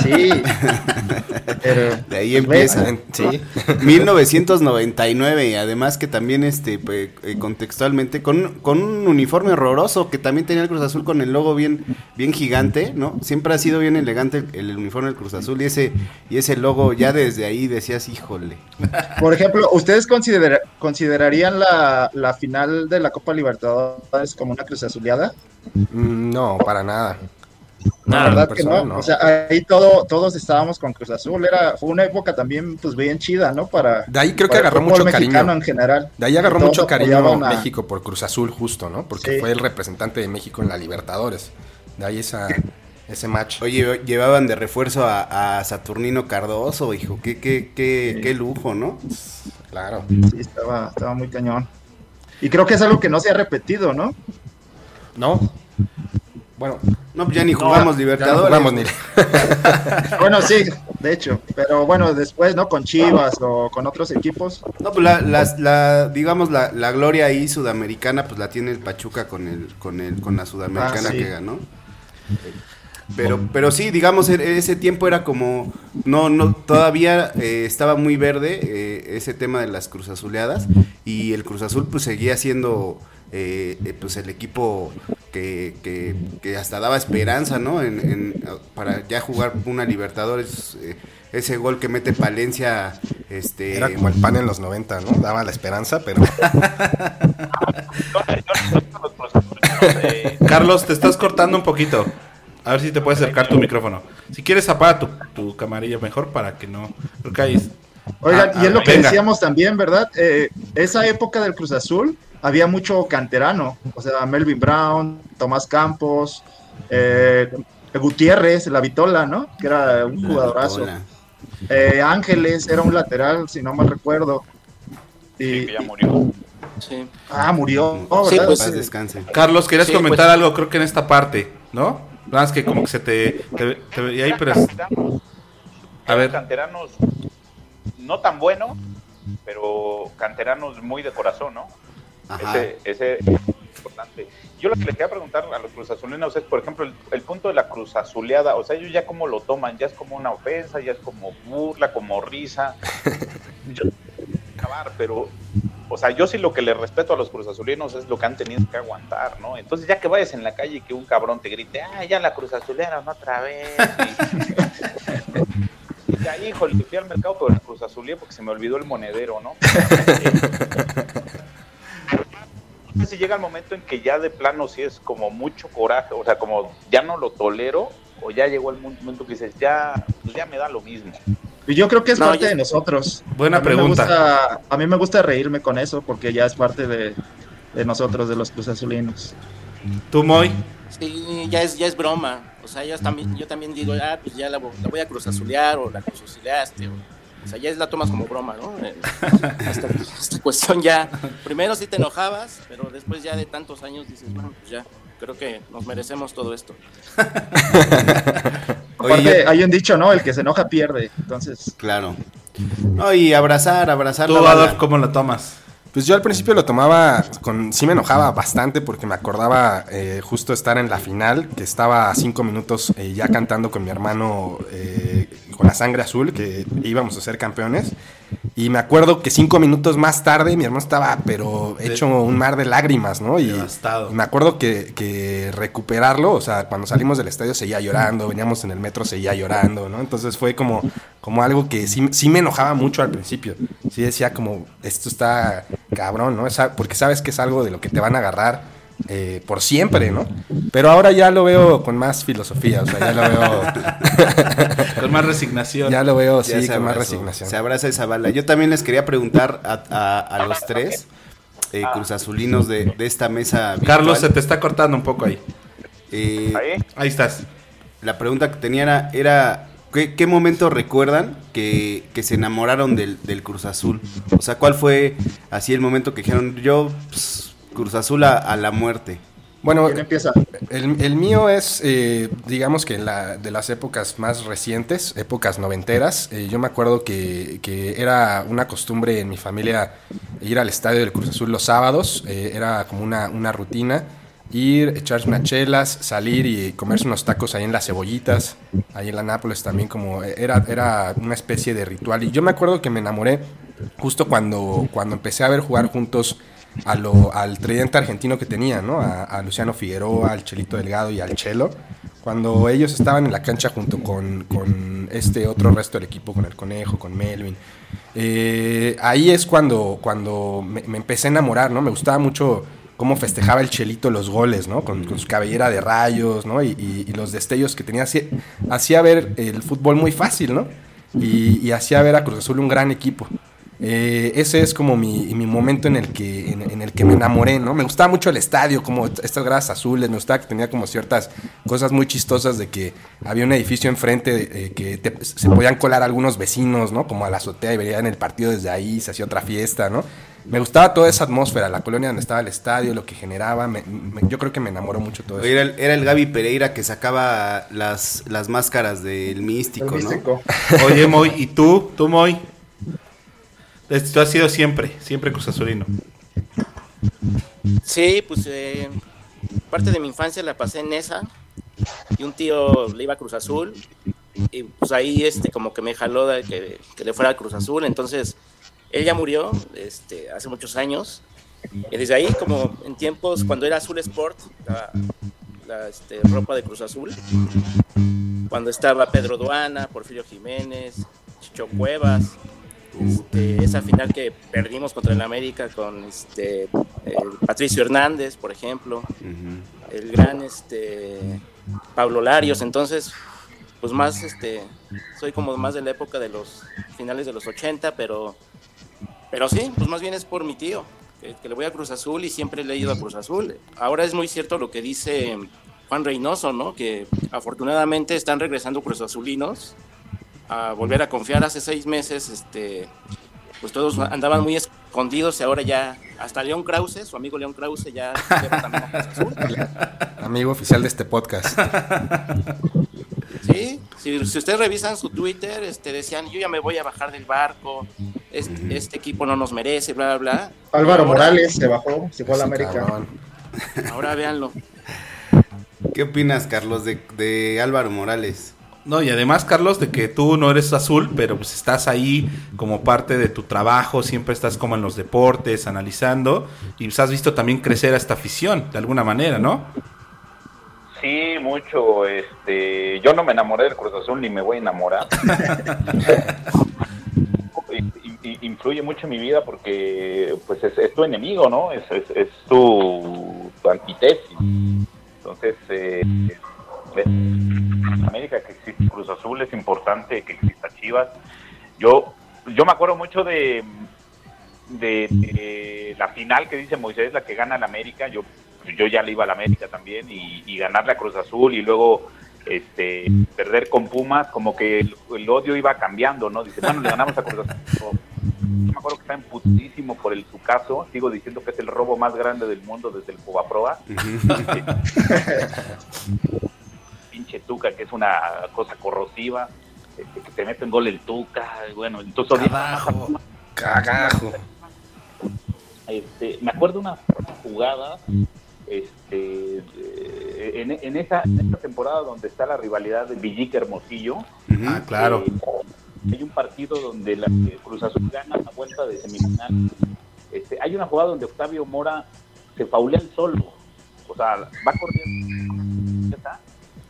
sí. de ahí empieza. Sí. 1999 y además que también este pues, eh, contextualmente con, con un uniforme horroroso que también tenía el Cruz Azul con el logo bien bien gigante, ¿no? Siempre ha sido bien elegante el, uniforme del Cruz Azul y ese y ese logo ya desde ahí decías, "Híjole." Por ejemplo, ¿ustedes considerarían la, la final de la Copa Libertadores como una Cruz Azuleada? Mm, no, para nada. La verdad que no. O sea, ahí todo, todos estábamos con Cruz Azul. Era, fue una época también, pues, bien chida, ¿no? Para. De ahí creo que agarró mucho cariño. en general. De ahí agarró mucho cariño México por Cruz Azul, justo, ¿no? Porque fue el representante de México en la Libertadores. De ahí esa, ese match. Oye, llevaban de refuerzo a, Saturnino Cardoso, hijo. Qué, qué, qué, qué lujo, ¿no? Claro. Sí, estaba, estaba muy cañón. Y creo que es algo que no se ha repetido, ¿no? No. Bueno, no, pues ya ni jugamos Libertadores. ni... bueno, sí, de hecho. Pero bueno, después, ¿no? Con Chivas o con otros equipos. No, pues la, la, digamos, la, la, gloria ahí sudamericana, pues la tiene el Pachuca con el, con el, con la sudamericana ah, que ganó. Pero, pero sí, digamos, ese tiempo era como, no, no, todavía eh, estaba muy verde eh, ese tema de las Cruz Azuleadas y el Cruz Azul pues seguía siendo eh, eh, pues el equipo que, que, hasta daba esperanza, ¿no? En, para ya jugar una Libertadores, eh, ese gol que mete Palencia, este... Era como el pan en los 90, ¿no? Daba la esperanza, pero... Carlos, te estás cortando un poquito. A ver si te puedes acercar tu micrófono. Si quieres, apaga tu, tu camarilla mejor para que no... Oigan, y es lo que decíamos también, ¿verdad? esa época del Cruz Azul había mucho canterano, o sea, Melvin Brown, Tomás Campos, eh, Gutiérrez, la Vitola, ¿no? Que era un jugadorazo. Eh, Ángeles era un lateral, si no mal recuerdo. Y, ya murió. Sí. Ah, murió. sí, pues, descanse. Carlos, querías comentar pues. algo, creo que en esta parte, ¿no? Más que como que se te, te, ahí, pero A ver. canteranos no tan buenos, pero canteranos muy de corazón, ¿no? Ajá. Ese, ese es importante. Yo lo que les quería preguntar a los cruzazulinos es, por ejemplo, el, el punto de la cruzazuleada, o sea, ellos ya cómo lo toman, ya es como una ofensa, ya es como burla, como risa. Yo acabar, pero, o sea, yo sí lo que le respeto a los cruzazulinos es lo que han tenido que aguantar, ¿no? Entonces, ya que vayas en la calle y que un cabrón te grite, ah, ya la cruzazulearon otra vez. Y, ya, híjole, fui al mercado, pero la cruzazuleé porque se me olvidó el monedero, ¿no? No sé si llega el momento en que ya de plano sí es como mucho coraje, o sea, como ya no lo tolero, o ya llegó el momento que dices, ya, pues ya me da lo mismo. Y yo creo que es No, parte yo- de nosotros. Buena A pregunta. gusta- a mí me gusta reírme con eso porque ya es parte de, de nosotros, de los cruzazulinos. ¿Tú, Moy? Sí, ya es, ya es broma. O sea, ya también, yo también digo, ah, pues ya la, la voy a cruzazulear o la cruzazuleaste. O, o sea, ya es la tomas como broma, ¿no? Eh, esta, esta cuestión ya, primero sí te enojabas, pero después ya de tantos años dices, bueno, pues ya, creo que nos merecemos todo esto. Oye, Aparte, hay un dicho, ¿no? El que se enoja pierde. Entonces, claro. No, y abrazar, abrazar ¿Tú, la. Adolf, cómo lo tomas? Pues yo al principio lo tomaba con... Sí me enojaba bastante porque me acordaba eh, justo estar en la final, que estaba a cinco minutos eh, ya cantando con mi hermano eh, con la sangre azul, que íbamos a ser campeones. Y me acuerdo que cinco minutos más tarde mi hermano estaba, pero hecho un mar de lágrimas, ¿no? Y me acuerdo que, que recuperarlo, o sea, cuando salimos del estadio seguía llorando, veníamos en el metro seguía llorando, ¿no? Entonces fue como, como algo que sí, sí me enojaba mucho al principio. Sí decía como, esto está cabrón, ¿no? Esa- porque sabes que es algo de lo que te van a agarrar eh, por siempre, ¿no? Pero ahora ya lo veo con más filosofía, o sea, ya lo veo, Con más resignación. ya lo veo, Ya sí, con más resignación. Se abraza esa bala. Yo también les quería preguntar a, a- a los tres eh, cruzazulinos de, de esta mesa. Carlos, se te está cortando un poco ahí. eh, Ahí. Ahí estás. la pregunta que tenía era, era, ¿qué, qué momento recuerdan que, que se enamoraron del, del Cruz Azul? O sea, ¿cuál fue así el momento que dijeron, yo, pues, Cruz Azul a, a la muerte? Bueno, ¿quién empieza? El, el mío es, eh, digamos que la, de las épocas más recientes, épocas noventeras. Eh, yo me acuerdo que, que era una costumbre en mi familia ir al estadio del Cruz Azul los sábados. eh, era como una, una rutina. Ir, echarse unas chelas, salir y comerse unos tacos ahí en las cebollitas, ahí en la Nápoles también como era, era una especie de ritual. Y yo me acuerdo que me enamoré justo cuando, cuando empecé a ver jugar juntos a lo, al tridente argentino que tenía, ¿no? A, Luciano Figueroa, al Chelito Delgado y al Chelo. Cuando ellos estaban en la cancha junto con, con este otro resto del equipo, con el Conejo, con Melvin. Eh, ahí es cuando, cuando me empecé a enamorar, ¿no? Me gustaba mucho cómo festejaba el Chelito los goles, ¿no? Con, con su cabellera de rayos, ¿no? Y, y- y los destellos que tenía. Hacía, hacía ver el fútbol muy fácil, ¿no? Y, y hacía ver a Cruz Azul un gran equipo. Eh, ese es como mi, mi momento en el, que, en, en el que me enamoré, ¿no? Me gustaba mucho el estadio, como estas gradas azules, me gustaba que tenía como ciertas cosas muy chistosas de que había un edificio enfrente eh, que te- se podían colar algunos vecinos, ¿no? Como a la azotea y veían el partido desde ahí, se hacía otra fiesta, ¿no? Me gustaba toda esa atmósfera, la colonia donde estaba el estadio, lo que generaba, me- me- yo creo que me enamoró mucho todo eso. Era el, era el Gaby Pereira que sacaba las, las máscaras del místico, El ¿no? místico. Oye, Moy, ¿y tú? ¿Tú, Moy? Tú has sido siempre, siempre Cruz Azulino. Sí, pues eh, parte de mi infancia la pasé en esa y un tío le iba a Cruz Azul y pues ahí este como que me jaló de que, que le fuera a Cruz Azul, entonces él ya murió este, hace muchos años. Y desde ahí como en tiempos cuando era Azul Sport, la, la, este, ropa de Cruz Azul, cuando estaba Pedro Duana, Porfirio Jiménez, Chicho Cuevas, este, esa final que perdimos contra el América con este Patricio Hernández, por ejemplo, el gran este Pablo Larios, entonces pues más este soy como más de la época de los finales de los 80, pero pero sí, pues más bien es por mi tío, que, le voy a Cruz Azul y siempre le he ido a Cruz Azul. Ahora es muy cierto lo que dice Juan Reynoso, ¿no? Que afortunadamente están regresando Cruz Azulinos a volver a confiar hace seis meses, este, pues todos andaban muy escondidos y ahora ya, hasta León Krause, su amigo León Krause ya lleva también a Cruz Azul. Amigo oficial de este podcast. Sí, si, si ustedes revisan su Twitter, este, decían, yo ya me voy a bajar del barco, este, este equipo no nos merece, bla, bla, bla. Álvaro Ahora- Morales se bajó, se fue a la América. cabrón. Ahora véanlo. ¿Qué opinas, Carlos, de, de Álvaro Morales? No, y además, Carlos, de que tú no eres azul, pero pues estás ahí como parte de tu trabajo, siempre estás como en los deportes, analizando, y pues has visto también crecer a esta afición, de alguna manera, ¿no? Sí, mucho. Este, yo no me enamoré del Cruz Azul ni me voy a enamorar. Influye mucho en mi vida porque pues es, es tu enemigo, ¿no? Es, es, es tu, tu antítesis. Entonces, eh, en América que existe Cruz Azul es importante que exista Chivas. Yo, yo me acuerdo mucho de, de, de la final que dice Moisés, la que gana la América. Yo, yo ya le iba a la América también y, y ganarle a Cruz Azul y luego este perder con Pumas, como que el, el odio iba cambiando, ¿no? Dice, bueno, le ganamos a Cruz Azul. Yo me acuerdo que está emputísimo por el su caso. Sigo diciendo que es el robo más grande del mundo desde el Proa. pinche Tuca, que es una cosa corrosiva, este, que te mete en gol el Tuca, y bueno, entonces. Pumas. Cagajo. Este, me acuerdo una, una jugada este, eh, en, en esa, en esa temporada donde está la rivalidad de Villique Hermosillo. Ah, claro. eh, hay un partido donde la que Cruz Azul gana la vuelta de semifinal. Este, hay una jugada donde Octavio Mora se faulea el solo. O sea, va corriendo.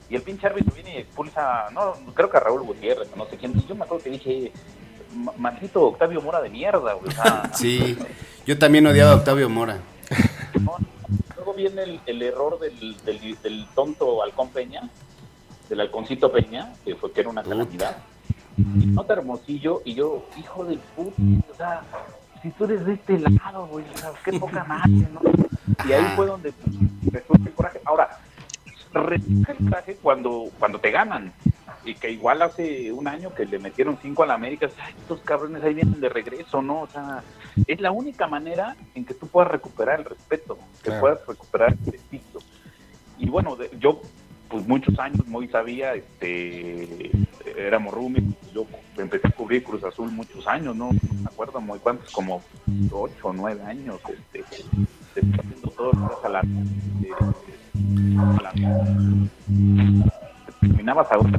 Y el pinche árbitro viene y expulsa, no, creo que a Raúl Gutiérrez, no sé quién. Y yo me acuerdo que dije, "Ma- maldito Octavio Mora de mierda, güey. O sea, Sí, yo también odiaba a Octavio Mora. no, luego viene el, el error del, del, del tonto Halcón Peña, del Halconcito Peña, que fue que era una calamidad. Y nota Hermosillo, y yo, hijo de puta, o sea, si tú eres de este lado, güey, o sea, qué poca madre, ¿no? Y ahí fue donde fue el coraje. Ahora, resurge el coraje cuando, cuando te ganan. Y que igual hace un año que le metieron cinco a la América, ay, estos cabrones ahí vienen de regreso, ¿no? O sea, es la única manera en que tú puedas recuperar el respeto, que Claro. puedas recuperar el prestigio. Y bueno, de- yo, pues muchos años, muy sabía, este, éramos roomies, yo empecé a cubrir Cruz Azul muchos años, ¿no? No me acuerdo muy cuántos, como ocho o nueve años, este, este, haciendo todo es a la, la- terminabas a una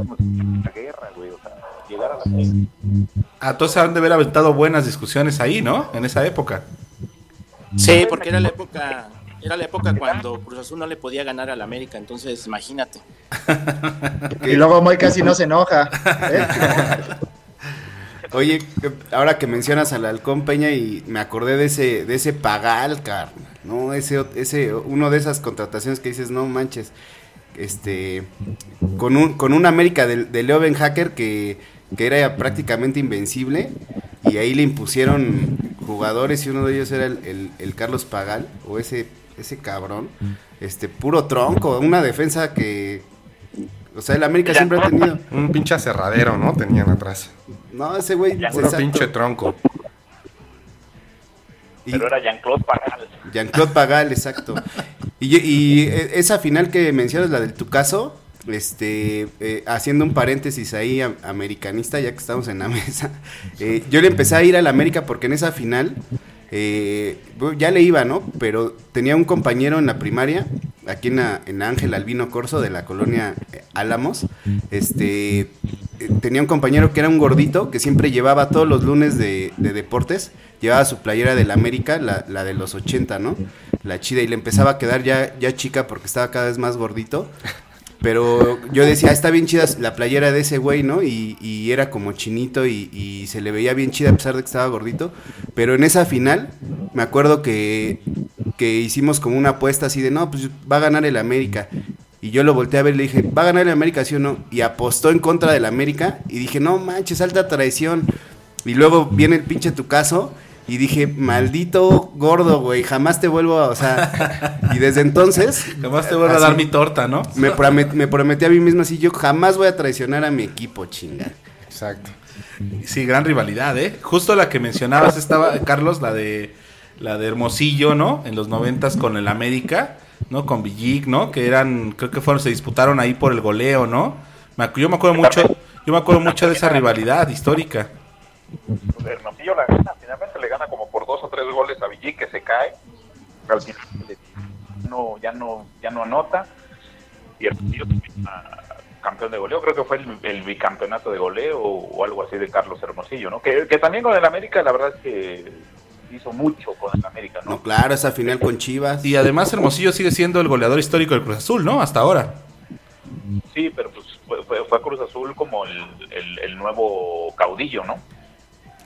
la guerra, güey, o sea, llegar a la Ah, entonces han de haber aventado buenas discusiones ahí, ¿no? En esa época. Sí, porque era la época, era la época cuando Cruz Azul no le podía ganar al América, entonces imagínate. Y luego Moy casi no se enoja. ¿eh? Oye, eh, ahora que mencionas al Halcón Peña y me acordé de ese, de ese Pagal, car, ¿no? Ese, ese, uno de esas contrataciones que dices, no manches, este, con un, con un América de, de Leo Hacker que, que era prácticamente invencible y ahí le impusieron jugadores y uno de ellos era el, el- el Carlos Pagal, o ese, ese cabrón, este, puro tronco, una defensa que, o sea, el América siempre ha tenido, Un pinche aserradero, ¿no? Tenían atrás. no, ese güey, Puro exacto. pinche tronco. Y- Pero era Jean-Claude Pagal. Jean-Claude Pagal, exacto. Y, y, eh, esa final que mencionas, la del tu caso, este, eh, haciendo un paréntesis ahí am- americanista, ya que estamos en la mesa, eh, yo le empecé a ir a la América porque en esa final, eh, ya le iba, ¿no? Pero tenía un compañero en la primaria, aquí en, en Ángel Albino Corso, de la colonia eh, Álamos, este, eh, tenía un compañero que era un gordito, que siempre llevaba todos los lunes de, de deportes, llevaba su playera del América, la, la de los 80, ¿no? La chida, y le empezaba a quedar ya, ya chica porque estaba cada vez más gordito. Pero yo decía, "Ah, está bien chida la playera de ese güey, ¿no? Y, y era como chinito y, se le veía bien chida a pesar de que estaba gordito. Pero en esa final, me acuerdo que, que hicimos como una apuesta así de, no, pues va a ganar el América. Y yo lo volteé a ver y le dije, ¿va a ganar el América, sí o no? Y apostó en contra del América. Y dije, no manches, alta traición. Y luego viene el pinche tu caso. Y dije, maldito gordo, güey, jamás te vuelvo a, o sea, y desde entonces... Jamás te vuelvo a dar mi torta, ¿no? Me, promet- me prometí a mí mismo así, yo jamás voy a traicionar a mi equipo, chinga. Exacto. Sí, gran rivalidad, ¿eh? Justo la que mencionabas estaba, Carlos, la de la de Hermosillo, ¿no? En los noventas con el América, ¿no? Con Villic, ¿no? Que eran, creo que fueron, se disputaron ahí por el goleo, ¿no? Me- Yo me acuerdo mucho, yo me acuerdo mucho de esa rivalidad histórica. Pues Hermosillo la gana como por dos o tres goles a Villí que se cae. Al final no, ya no, ya no anota. Y Hermosillo termina campeón de goleo, creo que fue el, el bicampeonato de goleo o, algo así de Carlos Hermosillo, ¿no? Que, que también con el América la verdad es que hizo mucho con el América, ¿no? No, claro, esa final con Chivas. Y además Hermosillo sigue siendo el goleador histórico del Cruz Azul, ¿no? Hasta ahora. Sí, pero pues fue, fue- fue Cruz Azul como el, el- el nuevo caudillo, ¿no?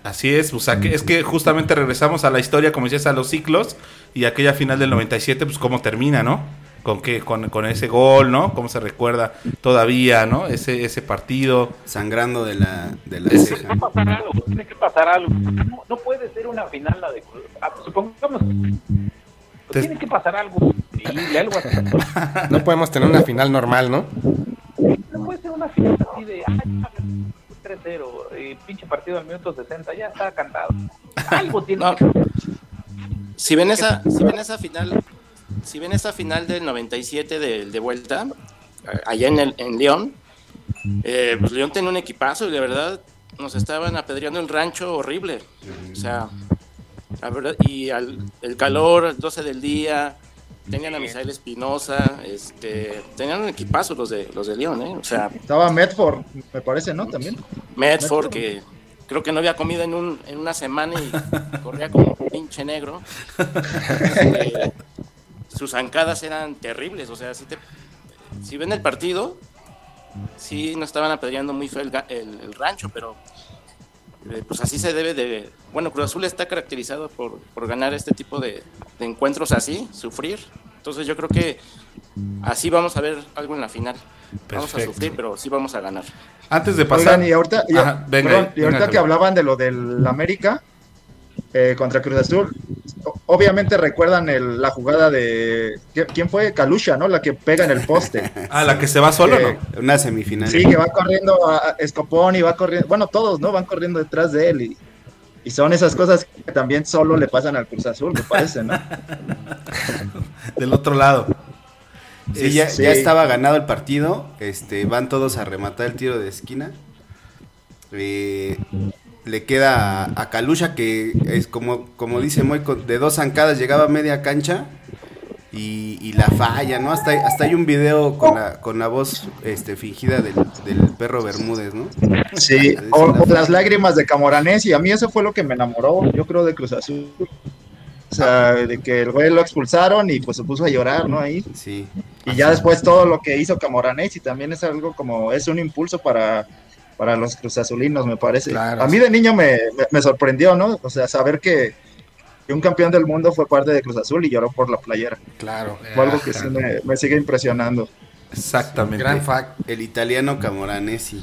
Así es, o sea, que es que justamente regresamos a la historia, como decías, a los ciclos y aquella final del 97, pues cómo termina, ¿no? Con qué, con, con ese gol, ¿no? Cómo se recuerda todavía, ¿no? Ese, ese partido. Sangrando de la, de la. Tiene que pasar algo, tiene que pasar algo. No, no puede ser una final la de ah, pues, Supongamos que Te- tiene que pasar algo increíble, algo así. No podemos tener una final normal, ¿no? No puede ser una final así de ay, 3-0, eh, pinche partido al minuto 60, ya está cantado. Algo tiene No. que Si ven esa, si ven esa final, si ven esa final del 97 de, de vuelta, eh, allá en, el, en León, eh, pues León tenía un equipazo y de verdad nos estaban apedreando el rancho horrible. O sea, la verdad, y al, el calor, 12 del día, tenían a Misael Espinosa, este, tenían un equipazo los de los de León, ¿eh? O sea, Estaba Medford, me parece, ¿no? También. Medford, que creo que no había comido en, un, en una semana y corría como un pinche negro. Eh, sus zancadas eran terribles, o sea, si, te, si ven el partido, sí nos estaban apedreando muy feo el, ga- el- el rancho, pero eh, pues así se debe de... Bueno, Cruz Azul está caracterizado por, por ganar este tipo de, de encuentros así, sufrir. Entonces yo creo que así vamos a ver algo en la final. Vamos a sufrir, pero sí vamos a ganar. Antes de pasar. Oigan, y ahorita, y- Ajá, venga, perdón, y venga, ahorita que hablaban de lo del América eh, contra Cruz Azul, obviamente recuerdan el- la jugada de. ¿qui- ¿Quién fue? Calusha, ¿no? La que pega en el poste. Ah, la que se va solo, Eh, ¿no? Una semifinal. Sí, que va corriendo a a Escopón y va corriendo. Bueno, todos, ¿no? Van corriendo detrás de él. Y, y son esas cosas que también solo le pasan al Cruz Azul, me parece, ¿no? Del otro lado. Sí, ya, Sí. ya estaba ganado el partido. Este, van todos a rematar el tiro de esquina. Eh, le queda a, a Calusha que es como, como dice Moy, con- de dos zancadas llegaba a media cancha y, y la falla, ¿no? Hasta, hasta hay un video con la, con la voz este, fingida del, del perro Bermúdez, ¿no? Sí, o, o las lágrimas de Camoranés, y a mí eso fue lo que me enamoró, yo creo, de Cruz Azul. O sea, de que el güey lo expulsaron y pues se puso a llorar, ¿no? Ahí. Sí. Y ya después todo lo que hizo Camoranés y también es algo como, es un impulso para, para los cruzazulinos, me parece. Claro. A mí de niño me, me- me sorprendió, ¿no? O sea, saber que, que un campeón del mundo fue parte de Cruz Azul y lloró por la playera. Claro. Fue algo que sí me, me sigue impresionando. Exactamente. Gran fact. El italiano Camoranesi.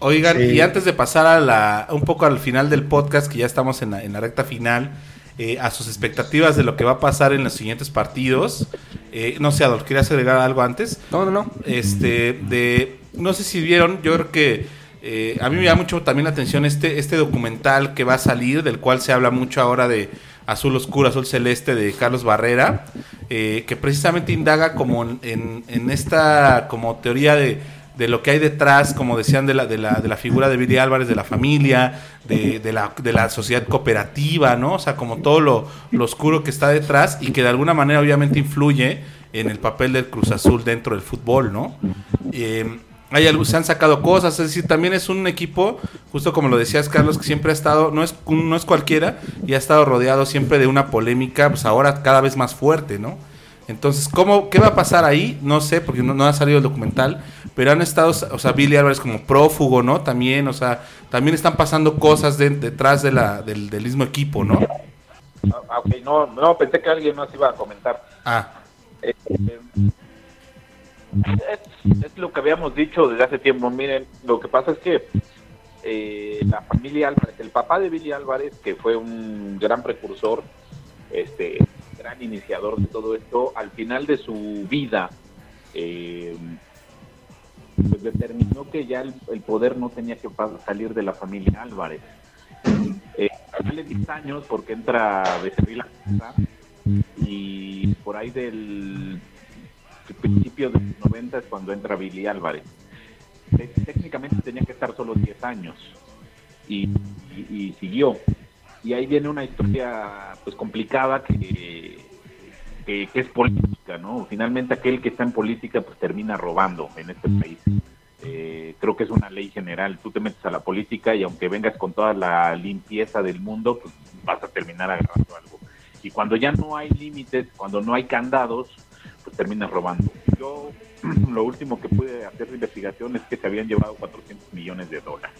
Oigan, Sí. y antes de pasar a la, un poco al final del podcast, que ya estamos en la, en la recta final, eh, a sus expectativas de lo que va a pasar en los siguientes partidos. eh, no sé, Adolf, ¿querías agregar algo antes? No, no, no. Este, de, no sé si vieron, yo creo que eh, a mí me llama mucho también la atención este, este documental que va a salir, del cual se habla mucho ahora de Azul Oscuro, Azul Celeste de Carlos Barrera, eh, que precisamente indaga como en, esta como teoría de, de lo que hay detrás, como decían, de la, de la, de la figura de Billy Álvarez, de la familia, de, la, de la sociedad cooperativa, ¿no? O sea, como todo lo, lo oscuro que está detrás y que de alguna manera obviamente influye en el papel del Cruz Azul dentro del fútbol, ¿no? Eh, hay se han sacado cosas, es decir, también es un equipo, justo como lo decías Carlos, que siempre ha estado, no es, no es cualquiera, y ha estado rodeado siempre de una polémica, pues ahora cada vez más fuerte, ¿no? Entonces, ¿cómo, ¿qué va a pasar ahí? No sé, porque no, no ha salido el documental, pero han estado, o sea, Billy Álvarez como prófugo, ¿no? También, o sea, también están pasando cosas de- detrás de la, del, del mismo equipo, ¿no? Ah, ok, no, no, pensé que alguien más iba a comentar. Ah, Eh, eh, es, lo que habíamos dicho desde hace tiempo. Miren, lo que pasa es que eh, la familia Álvarez, el papá de Billy Álvarez, que fue un gran precursor, este, gran iniciador de todo esto, al final de su vida eh, pues determinó que ya el, poder no tenía que salir de la familia Álvarez. Eh, de 10 años porque entra Becerril a y por ahí del principio de los 90 es cuando entra Billy Álvarez. técnicamente tenía que estar solo 10 años y, siguió. Y ahí viene una historia pues complicada que, que, que es política, ¿no? Finalmente aquel que está en política pues termina robando en este país. Eh, creo que es una ley general. Tú te metes a la política y aunque vengas con toda la limpieza del mundo, pues vas a terminar agarrando algo. Y cuando ya no hay límites, cuando no hay candados, pues terminas robando. Yo lo último que pude hacer de investigación es que se habían llevado 400 millones de dólares.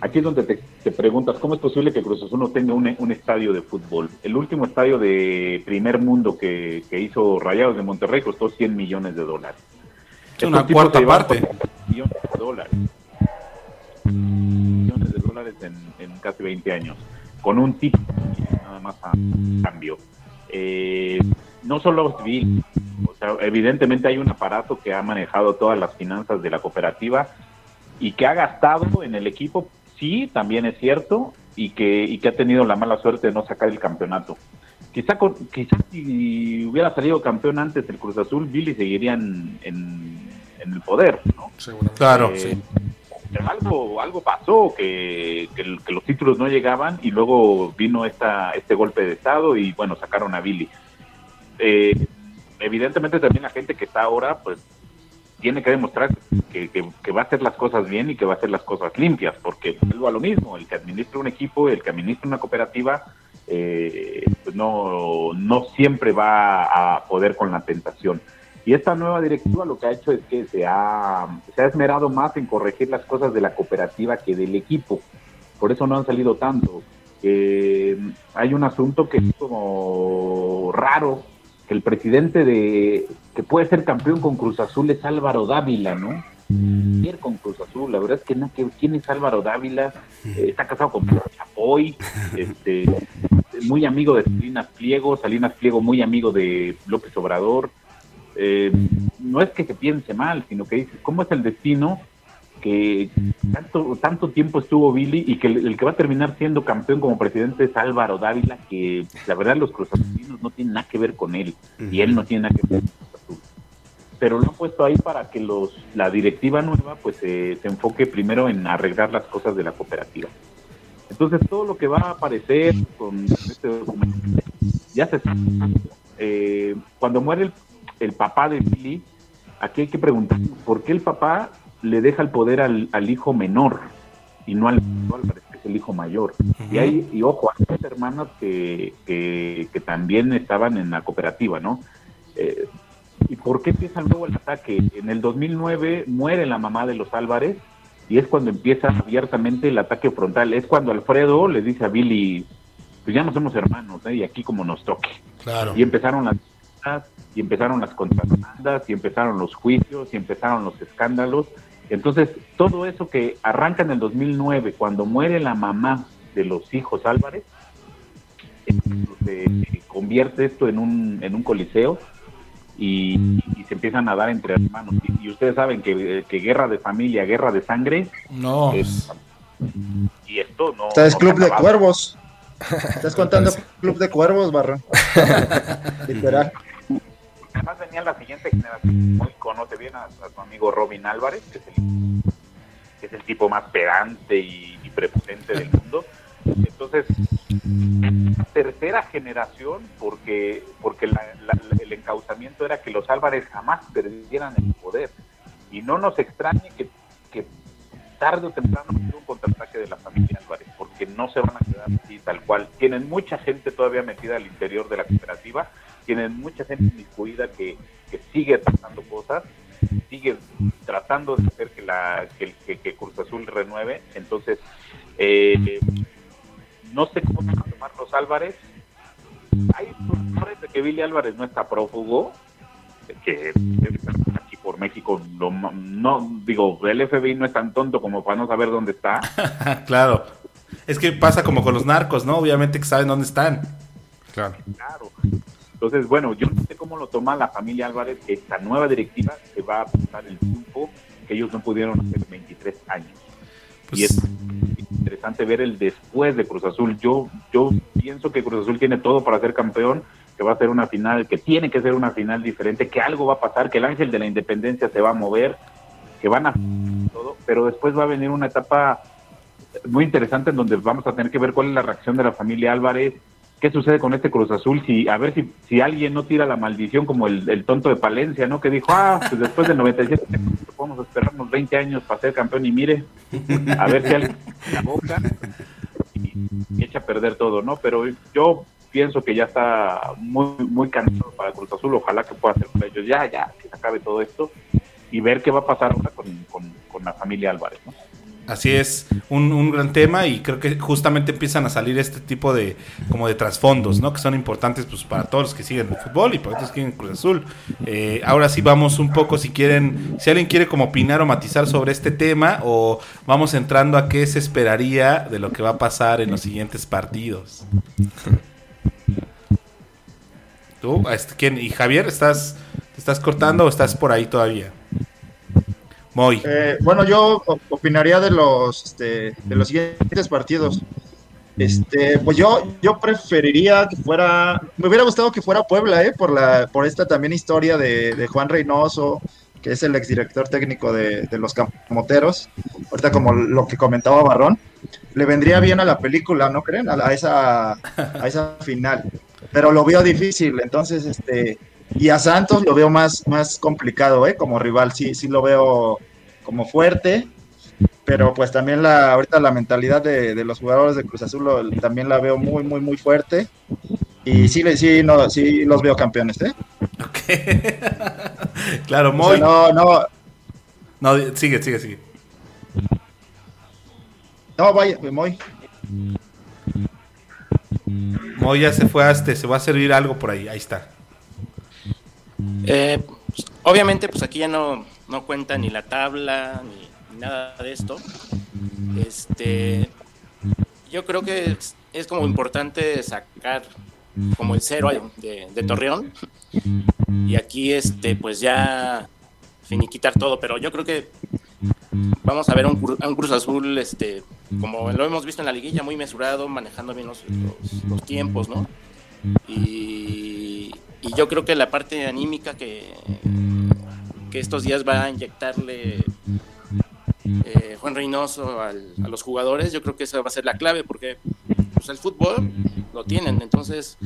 Aquí es donde te, te preguntas, ¿cómo es posible que Cruz Azul no tenga un, un estadio de fútbol? El último estadio de primer mundo que, que hizo Rayados de Monterrey costó 100 millones de dólares. Es una cuarta parte. 400 millones de dólares. Millones de dólares en, en casi 20 años. Con un tipo nada más a cambio. Eh, no solo civil, sea, evidentemente hay un aparato que ha manejado todas las finanzas de la cooperativa y que ha gastado en el equipo, sí, también es cierto, y que, y que ha tenido la mala suerte de no sacar el campeonato. Quizá, con, quizá si hubiera salido campeón antes el Cruz Azul, Billy seguiría en, en- en el poder, ¿no? Claro, Eh, sí. pero algo, algo pasó, que, que que los títulos no llegaban y luego vino esta, este golpe de Estado y bueno, sacaron a Billy. Eh, evidentemente también la gente que está ahora, pues tiene que demostrar que, va a hacer las cosas bien y que va a hacer las cosas limpias, porque vuelvo a lo mismo, el que administra un equipo, el que administra una cooperativa, eh, pues no, no siempre va a poder con la tentación. Y esta nueva directiva lo que ha hecho es que se ha, se ha esmerado más en corregir las cosas de la cooperativa que del equipo. Por eso no han salido tanto. Eh, hay un asunto que es como raro, que el presidente de que puede ser campeón con Cruz Azul es Álvaro Dávila, ¿no? Ayer con Cruz Azul, la verdad es que no, que- ¿quién es Álvaro Dávila? Eh, está casado con Pedro Chapoy, este, muy amigo de Salinas Pliego, Salinas Pliego muy amigo de López Obrador. Eh, no es que se piense mal, sino que dices, ¿cómo es el destino que tanto, tanto tiempo estuvo Billy y que el, el que va a terminar siendo campeón como presidente es Álvaro Dávila, que la verdad los cruzazulinos no tienen nada que ver con él y él no tiene nada que ver con Cruz Azul. Pero lo han puesto ahí para que los la directiva nueva pues se se enfoque primero en arreglar las cosas de la cooperativa. Entonces todo lo que va a aparecer con este documento ya se está. Eh, cuando muere el, el papá de Billy, aquí hay que preguntar por qué el papá le deja el poder al, al hijo menor y no al no al que es el hijo mayor. Y hay, y ojo, hay dos hermanas que, que, que también estaban en la cooperativa, ¿no? Eh, ¿Y por qué empieza luego el ataque? En el 2009 muere la mamá de los Álvarez y es cuando empieza abiertamente el ataque frontal. Es cuando Alfredo le dice a Billy, pues ya no somos hermanos, ¿eh? y aquí como nos toque. Claro. Y empezaron las y empezaron las contrademandas, y empezaron los juicios, y empezaron los escándalos. Entonces, todo eso que arranca en el 2009, cuando muere la mamá de los hijos Álvarez, se convierte esto en un, en un coliseo y, y se empiezan a dar entre hermanos. Y, y ustedes saben que, que guerra de familia, guerra de sangre, No. es- y esto no... Esta es no Club de. Cuervos. Estás contando Club de Cuervos, Barra. Literal. La siguiente generación, hoy conoce bien a, a su amigo Robin Álvarez, que es el, que es el tipo más pedante y, y prepotente del mundo. Entonces, tercera generación, porque porque la- la- el encauzamiento era que los Álvarez jamás perdieran el poder. Y no nos extrañe que, que tarde o temprano haya un contraataque de la familia Álvarez, porque no se van a quedar así tal cual. Tienen mucha gente todavía metida al interior de la cooperativa, tienen mucha gente inmiscuida que, que sigue tratando cosas, sigue tratando de hacer que, la, que, que- que Cruz Azul renueve. Entonces, eh, no sé cómo van a tomar los Álvarez. Hay rumores de que Billy Álvarez no está prófugo, que aquí por México lo no digo el FBI no es tan tonto como para no saber dónde está claro. Es que pasa como con los narcos, ¿no? Obviamente que saben dónde están. Claro. claro entonces bueno yo no sé cómo lo toma la familia Álvarez que esta nueva directiva se va a apuntar el triunfo que ellos no pudieron hacer en 23 años. Pues, y es interesante ver el después de Cruz Azul. Yo yo pienso que Cruz Azul tiene todo para ser campeón que va a ser una final, que tiene que ser una final diferente, que algo va a pasar, que el ángel de la independencia se va a mover, que van a todo, pero después va a venir una etapa muy interesante en donde vamos a tener que ver cuál es la reacción de la familia Álvarez, qué sucede con este Cruz Azul, si a ver si, si alguien no tira la maldición como el, tonto de Palencia, ¿no? Que dijo, ah, pues después del 97 podemos esperarnos 20 años para ser campeón y mire, a ver si alguien la boca y, y echa a perder todo, ¿no? Pero yo pienso que ya está muy muy cansado para Cruz Azul, ojalá que pueda hacer con ellos ya, ya, que se acabe todo esto y ver qué va a pasar ahora con, con, con la familia Álvarez, ¿no? Así es, un, un, gran tema y creo que justamente empiezan a salir este tipo de como de trasfondos, ¿no? Que son importantes pues para todos los que siguen el fútbol y para los que siguen Cruz Azul. Eh, ahora sí vamos un poco, si quieren, si alguien quiere como opinar o matizar sobre este tema o vamos entrando a qué se esperaría de lo que va a pasar en los siguientes partidos. ¿Tú? Este, ¿quién? ¿Y Javier? ¿Estás, ¿Te estás cortando o estás por ahí todavía? Moy. Eh, bueno, yo opinaría de los, este, de los siguientes partidos. Este, pues yo, yo preferiría que fuera, me hubiera gustado que fuera Puebla, ¿eh? por la, por esta también historia de, de Juan Reynoso, que es el exdirector técnico de, de los Camoteros, ahorita como lo que comentaba Barrón, le vendría bien a la película, ¿no creen? A, a esa, a esa final, pero lo veo difícil, entonces, este, y a Santos lo veo más, más complicado, ¿eh? Como rival, sí, sí lo veo como fuerte, pero pues también la, ahorita la mentalidad de, de los jugadores de Cruz Azul lo, también la veo muy, muy, muy fuerte. Y sí, sí, no, sí los veo campeones, ¿eh? Ok. claro, muy. O sea, no, no. No, sigue, sigue, sigue. No, vaya, muy. Moy ya se fue a este, se va a servir algo por ahí, ahí está. Eh, pues, obviamente, pues aquí ya no, no cuenta ni la tabla ni, ni, nada de esto. Este, yo creo que es, como importante sacar como el cero de, Torreón y aquí, este, pues ya finiquitar todo. Pero yo creo que vamos a ver un, un Cruz Azul, este, como lo hemos visto en la liguilla, muy mesurado, manejando bien los tiempos, ¿no? Y, y, yo creo que la parte anímica que, estos días va a inyectarle eh, Juan Reynoso a los jugadores, yo creo que esa va a ser la clave, porque pues, el fútbol lo tienen, entonces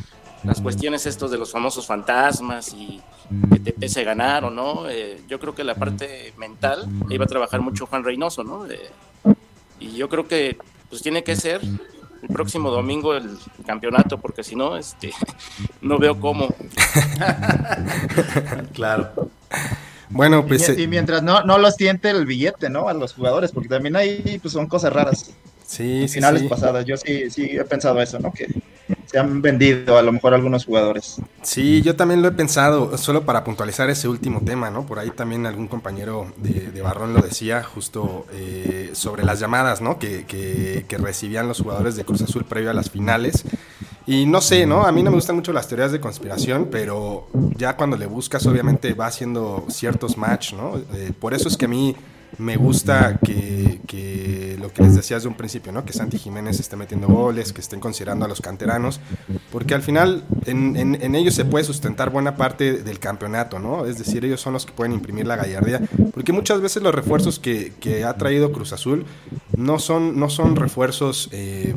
las cuestiones estos de los famosos fantasmas y que te pese ganar o no, eh, yo creo que la parte mental ahí va a trabajar mucho Juan Reynoso, ¿no? Eh, y yo creo que pues tiene que ser el próximo domingo el campeonato, porque si no, este, no veo cómo. claro. Bueno, pues. Y, y, mientras no, no los tiente el billete, ¿no? A los jugadores, porque también ahí pues, son cosas raras. Sí, sí. Finales sí. pasadas, yo sí, sí he pensado eso, ¿no? Que se han vendido a lo mejor algunos jugadores. Sí, yo también lo he pensado, solo para puntualizar ese último tema, ¿no? Por ahí también algún compañero de, de Barrón lo decía, justo eh, sobre las llamadas, ¿no? Que, que, que recibían los jugadores de Cruz Azul previo a las finales. Y no sé, ¿no? A mí no me gustan mucho las teorías de conspiración, pero ya cuando le buscas, obviamente va haciendo ciertos match, ¿no? Eh, por eso es que a mí me gusta que, que, lo que les decía desde un principio, ¿no? Que Santi Jiménez esté metiendo goles, que estén considerando a los canteranos, porque al final en, en, ellos se puede sustentar buena parte del campeonato, ¿no? Es decir, ellos son los que pueden imprimir la gallardía, porque muchas veces los refuerzos que, que ha traído Cruz Azul no son, no son refuerzos eh,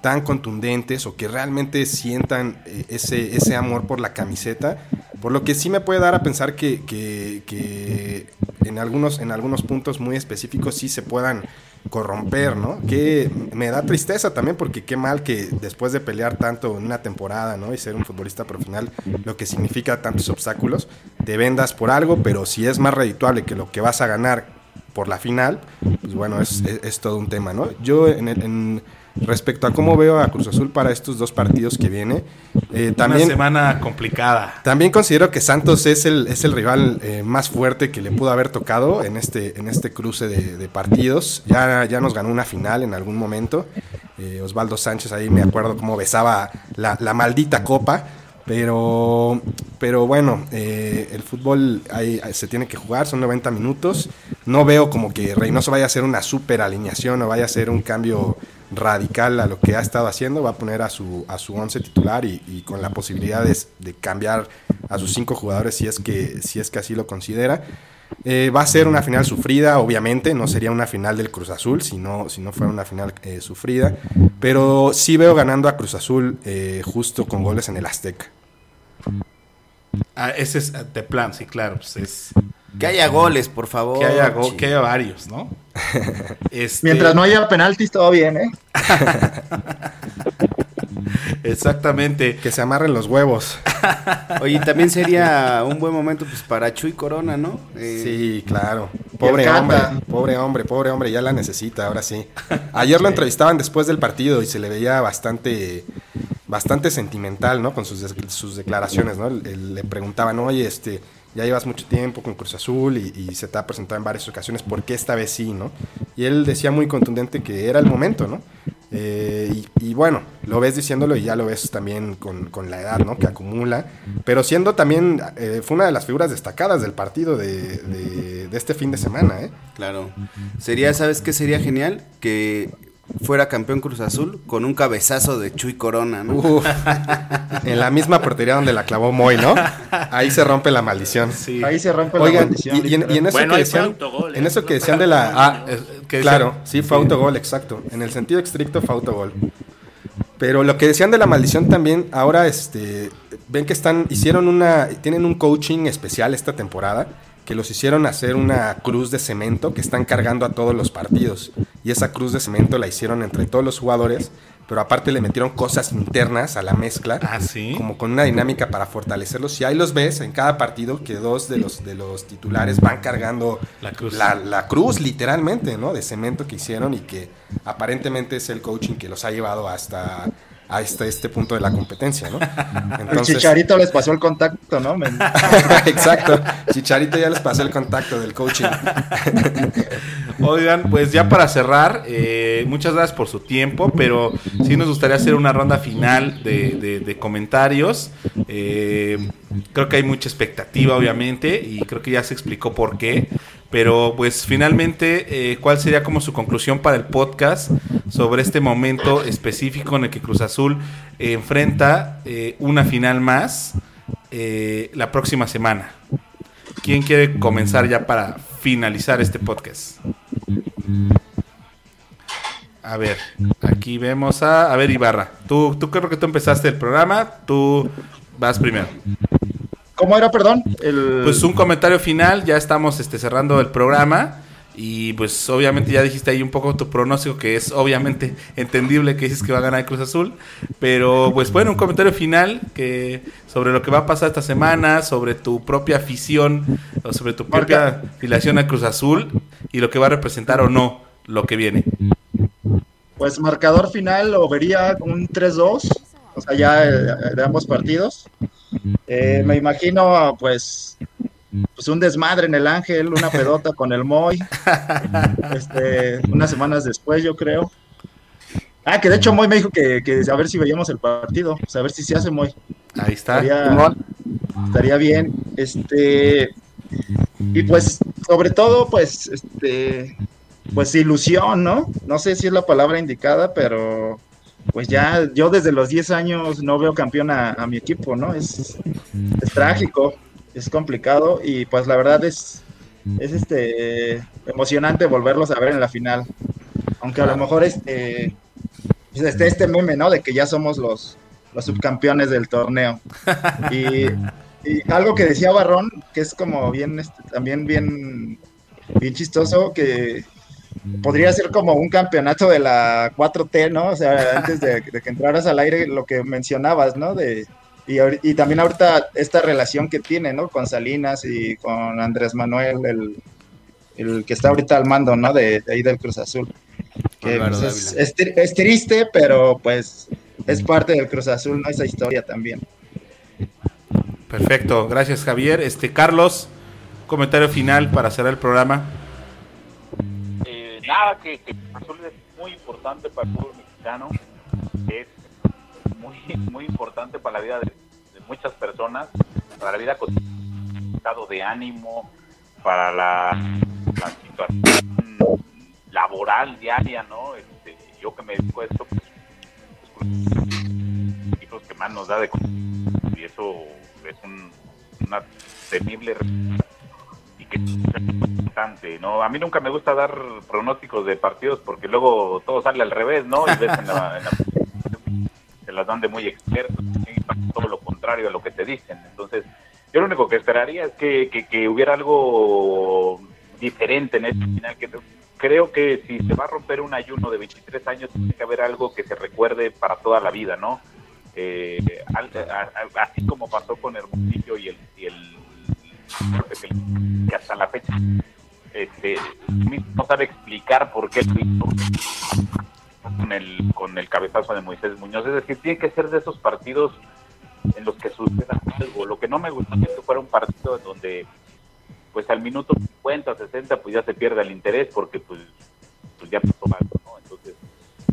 tan contundentes o que realmente sientan eh, ese, ese amor por la camiseta, por lo que sí me puede dar a pensar que, que, en, algunos, en algunos puntos muy específicos sí se puedan corromper, ¿no? Que me da tristeza también porque qué mal que después de pelear tanto en una temporada, ¿no? Y ser un futbolista profesional, lo que significa tantos obstáculos, te vendas por algo, pero si es más redituable que lo que vas a ganar por la final, pues bueno, es, es, todo un tema, ¿no? Yo en, en respecto a cómo veo a Cruz Azul para estos dos partidos que viene. Eh, también, Una semana complicada. También considero que Santos es el, es el rival eh, más fuerte que le pudo haber tocado en este, en este cruce de, de partidos. Ya, ya nos ganó una final en algún momento. Eh, Osvaldo Sánchez ahí me acuerdo cómo besaba la, la maldita copa. Pero, pero bueno, eh, el fútbol ahí, ahí se tiene que jugar, son 90 minutos. No veo como que Reynoso vaya a hacer una super alineación o vaya a hacer un cambio radical a lo que ha estado haciendo. Va a poner a su, a su once titular y, con la posibilidad de, de, cambiar a sus cinco jugadores si es que, si es que así lo considera. Eh, va a ser una final sufrida, obviamente, no sería una final del Cruz Azul si no, si no fuera una final eh, sufrida, pero sí veo ganando a Cruz Azul eh, justo con goles en el Azteca. Ah, ese es de plan, sí, claro. Pues es, Que haya goles, por favor. que, haya go- que haya varios, ¿no? Este, Mientras no haya penaltis, todo bien, ¿eh? Exactamente. Que se amarren los huevos. Oye, también sería un buen momento pues para Chuy Corona, ¿no? Eh, Sí, claro. Pobre hombre, pobre hombre, pobre hombre, ya la necesita, ahora sí. Ayer lo entrevistaban después del partido y se le veía bastante bastante sentimental, ¿no? Con sus, sus declaraciones, ¿no? Le preguntaban, oye, este, ya llevas mucho tiempo con Cruz Azul y, se te ha presentado en varias ocasiones, ¿por qué esta vez sí, no? Y él decía muy contundente que era el momento, ¿no? Eh, y, y bueno, lo ves diciéndolo y ya lo ves también con, con la edad, ¿no? Que acumula. Pero siendo también, eh, fue una de las figuras destacadas del partido de, de- de este fin de semana, ¿eh? Claro. Sería, ¿sabes qué sería genial? Que fuera campeón Cruz Azul con un cabezazo de Chuy Corona, ¿no? Uf. en la misma portería donde la clavó Moy, ¿no? Ahí se rompe la maldición. Sí. Ahí se rompe la maldición. y, y en, y en eso Bueno, que decían, autogol, ¿eh? en eso que decían de la... Ah, que Claro, sí, fue autogol, exacto. En el sentido estricto fue autogol. Pero lo que decían de la maldición también, ahora este, ven que están, hicieron una, tienen un coaching especial esta temporada, que los hicieron hacer una cruz de cemento que están cargando a todos los partidos. Y esa cruz de cemento la hicieron entre todos los jugadores, pero aparte le metieron cosas internas a la mezcla Ah, sí. como con una dinámica para fortalecerlos. Y ahí los ves en cada partido que dos de los, de los titulares van cargando La cruz. la, la cruz, literalmente, ¿no? De cemento que hicieron y que aparentemente es el coaching que los ha llevado hasta a este, este punto de la competencia, ¿no? El Chicharito les pasó el contacto, ¿no? Exacto. Chicharito ya les pasó el contacto del coaching. Oigan, pues ya para cerrar, eh, muchas gracias por su tiempo, pero sí nos gustaría hacer una ronda final de, de- de comentarios. Eh, creo que hay mucha expectativa, obviamente, y creo que ya se explicó por qué. Pero pues finalmente, eh, ¿cuál sería como su conclusión para el podcast sobre este momento específico en el que Cruz Azul eh, enfrenta eh, una final más la próxima semana? ¿Quién quiere comenzar ya para finalizar este podcast? A ver, aquí vemos a... A ver, Ibarra, tú, tú creo que tú empezaste el programa, tú vas primero. ¿Cómo era, perdón? El... Pues un comentario final, ya estamos este, cerrando el programa y pues obviamente ya dijiste ahí un poco tu pronóstico que es obviamente entendible que dices que va a ganar el Cruz Azul, pero pues bueno, un comentario final que sobre lo que va a pasar esta semana, sobre tu propia afición o sobre tu propia afiliación a Cruz Azul y lo que va a representar o no lo que viene. Pues marcador final lo vería un 3-2, o sea, ya eh, de ambos partidos. Eh, me imagino, pues, pues un desmadre en el Ángel, una pedota con el Moy, este, unas semanas después, yo creo. Ah, que de hecho Moy me dijo que, que a ver si veíamos el partido, o sea, a ver si se hace Moy. Ahí está. Estaría, estaría bien. Este, y pues, sobre todo, pues, este, pues ilusión, ¿no? No sé si es la palabra indicada, pero pues ya yo desde los 10 años no veo campeón a, a mi equipo, ¿no? Es, es trágico, es complicado y pues la verdad es, es este emocionante volverlos a ver en la final. Aunque a lo mejor este, este, este meme, ¿no? De que ya somos los, los subcampeones del torneo. Y, y algo que decía Barrón, que es como bien, este, también bien, bien chistoso, que podría ser como un campeonato de la 4T, ¿no? O sea, antes de, de que entraras al aire, lo que mencionabas, ¿no? De, y, también ahorita esta relación que tiene, ¿no? Con Salinas y con Andrés Manuel, el, el que está ahorita al mando, ¿no? De, de ahí del Cruz Azul. Que pues, es, es es triste, pero pues es parte del Cruz Azul, ¿no? Esa historia también. Perfecto, gracias Javier. Este Carlos, comentario final para cerrar el programa. Nada, que, que Azul es muy importante para el fútbol mexicano, es muy, muy importante para la vida de, muchas personas, para la vida cotidiana, estado de ánimo, para la, situación laboral diaria, ¿no? Este, yo que me dedico a esto, pues, pues, los que más nos da de y eso es un, una temible realidad. Que importante, ¿no? A mí nunca me gusta dar pronósticos de partidos porque luego todo sale al revés, ¿no? Y ves en la, en la- se las dan de muy expertos, y todo lo contrario a lo que te dicen. Entonces, yo lo único que esperaría es que, que, hubiera algo diferente en este final. Que creo que si se va a romper un ayuno de 23 años, tiene que haber algo que se recuerde para toda la vida, ¿no? Eh, así como pasó con Hermosillo y y el que hasta la fecha este, no sabe explicar por qué con el, con el cabezazo de Moisés Muñoz. Es decir, tiene que ser de esos partidos en los que suceda algo. Lo que no me es que fuera un partido en donde pues al minuto 50, 60 pues ya se pierda el interés porque pues, pues ya pasó algo, ¿no? Entonces,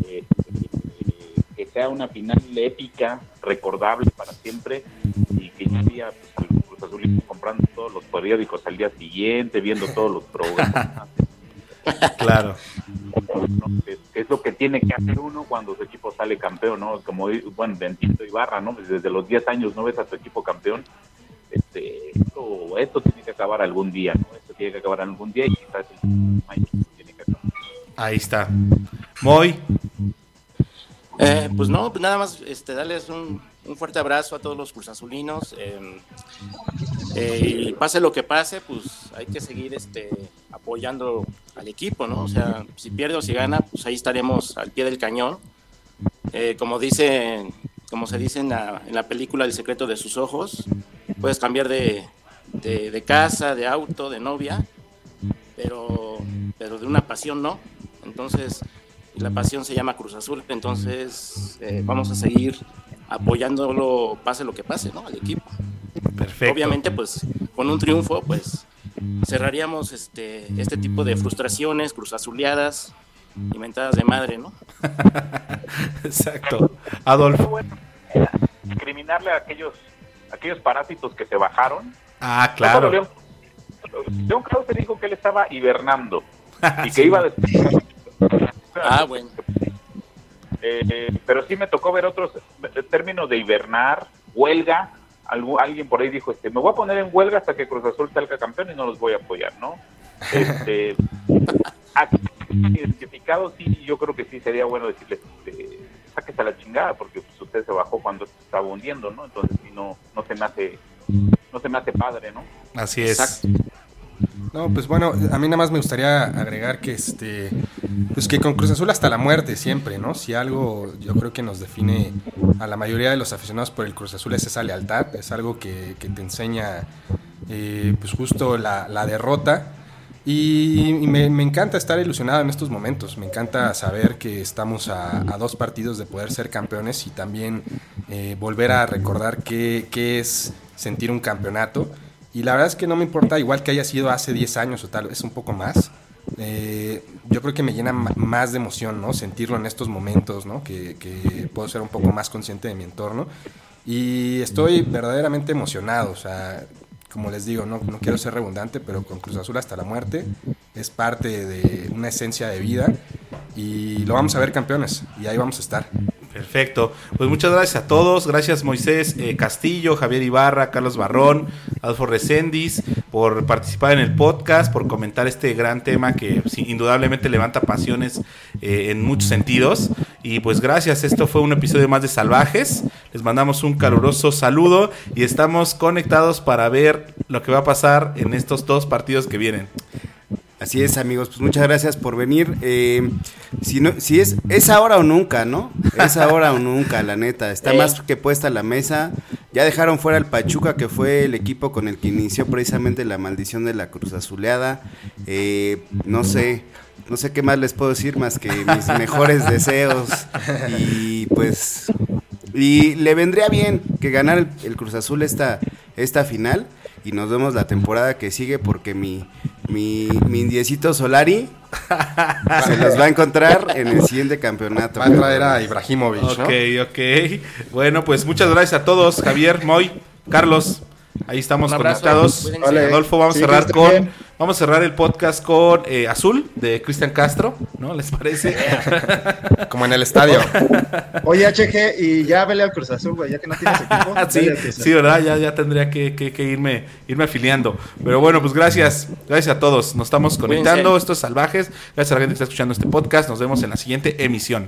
eh, eh, que sea una final épica, recordable para siempre y que ya había pues, Azul comprando todos los periódicos al día siguiente, viendo todos los programas. Claro. Es, lo que tiene que hacer uno cuando su equipo sale campeón, ¿no? Como, bueno, entiendo Ibarra, ¿no? Pues Desde los 10 años no ves a tu equipo campeón. Este, esto, esto tiene que acabar algún día, ¿no? Esto tiene que acabar algún día y quizás el tiene que acabar. Ahí está. Moy, Eh, pues no, pues nada más este, darles un, un fuerte abrazo a todos los cruzazulinos. eh, eh, y pase lo que pase, pues hay que seguir este, apoyando al equipo, ¿no? O sea, si pierde o si gana, pues ahí estaremos al pie del cañón. Eh, como dice, como se dice en la, película El secreto de sus ojos, puedes cambiar de, de, de casa, de auto, de novia, pero, pero de una pasión no. Entonces, la pasión se llama Cruz Azul, entonces eh, vamos a seguir apoyándolo, pase lo que pase, ¿no? Al equipo. perfecto. Obviamente, pues con un triunfo, pues cerraríamos este, este tipo de frustraciones, cruzazuleadas y mentadas de madre, ¿no? Exacto. Adolfo. Bueno, discriminarle a aquellos, aquellos parásitos que se bajaron. Ah, claro. León, León Krause dijo que él estaba hibernando y que iba a despedir. Ah, bueno. Eh, pero sí me tocó ver otros eh, términos de hibernar, huelga. Algu- alguien por ahí dijo, este, me voy a poner en huelga hasta que Cruz Azul salga campeón y no los voy a apoyar, ¿no? Este, aquí, identificado, sí, yo creo que sí sería bueno decirles, este, sáquese a la chingada, porque pues, usted se bajó cuando se estaba hundiendo, ¿no? Entonces sí, no, no se me hace, no se me hace padre, ¿no? Así es. Exacto. No, pues bueno, a mí nada más me gustaría agregar que este, pues que con Cruz Azul hasta la muerte siempre, ¿no? Si algo yo creo que nos define a la mayoría de los aficionados por el Cruz Azul es esa lealtad, es algo que, te enseña eh, pues justo la, derrota. Y, me, encanta estar ilusionado en estos momentos, me encanta saber que estamos a, a dos partidos de poder ser campeones y también eh, volver a recordar qué, qué es sentir un campeonato. Y la verdad es que no me importa, igual que haya sido hace 10 años o tal vez un poco más. eh, yo creo que me llena más de emoción, ¿no? Sentirlo en estos momentos, ¿no? Que, que puedo ser un poco más consciente de mi entorno. Y estoy verdaderamente emocionado, o sea, como les digo, no, no quiero ser redundante, pero con Cruz Azul hasta la muerte es parte de una esencia de vida y lo vamos a ver campeones y ahí vamos a estar. Perfecto. Pues muchas gracias a todos. Gracias Moisés eh, Castillo, Javier Ibarra, Carlos Barrón, Adolfo Recendis por participar en el podcast, por comentar este gran tema que sí, indudablemente levanta pasiones eh, en muchos sentidos. Y pues gracias, esto fue un episodio más de Salvajes. Les mandamos un caluroso saludo y estamos conectados para ver lo que va a pasar en estos dos partidos que vienen. Así es, amigos, pues muchas gracias por venir. Eh, si no, si es, es ahora o nunca, ¿no? Es ahora o nunca, la neta. Está Eh. más que puesta la mesa. Ya dejaron fuera al Pachuca, que fue el equipo con el que inició precisamente la maldición de la Cruz Azuleada. Eh, no sé, no sé qué más les puedo decir más que mis mejores deseos. Y pues, y le vendría bien que ganara el, el Cruz Azul esta, esta final. Y nos vemos la temporada que sigue porque mi, mi, mi indiecito Solari se los va a encontrar en el siguiente campeonato. Va a traer a Ibrahimovic, ¿no? Ok, ok. Bueno, pues muchas gracias a todos. Javier, Moy, Carlos. Ahí estamos abrazo. conectados. Vale. Adolfo, vamos a Sí, cerrar con. bien. Vamos a cerrar el podcast con eh, Azul de Cristian Castro, ¿no? ¿Les parece? Como en el estadio. Oye, HG, y ya vele al Cruz Azul, güey, ya que no tienes equipo. sí, Cruz Azul. sí, ¿verdad? Ya, ya tendría que, que- que irme, irme afiliando. Pero bueno, pues gracias. Gracias a todos. Nos estamos conectando. Estos salvajes. Gracias a la gente que está escuchando este podcast. Nos vemos en la siguiente emisión.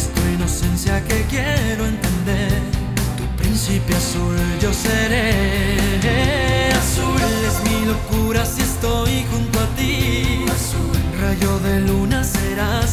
que quiero entender. Tu príncipe azul yo seré. Azul es mi locura si estoy junto a ti. Azul, rayo de luna serás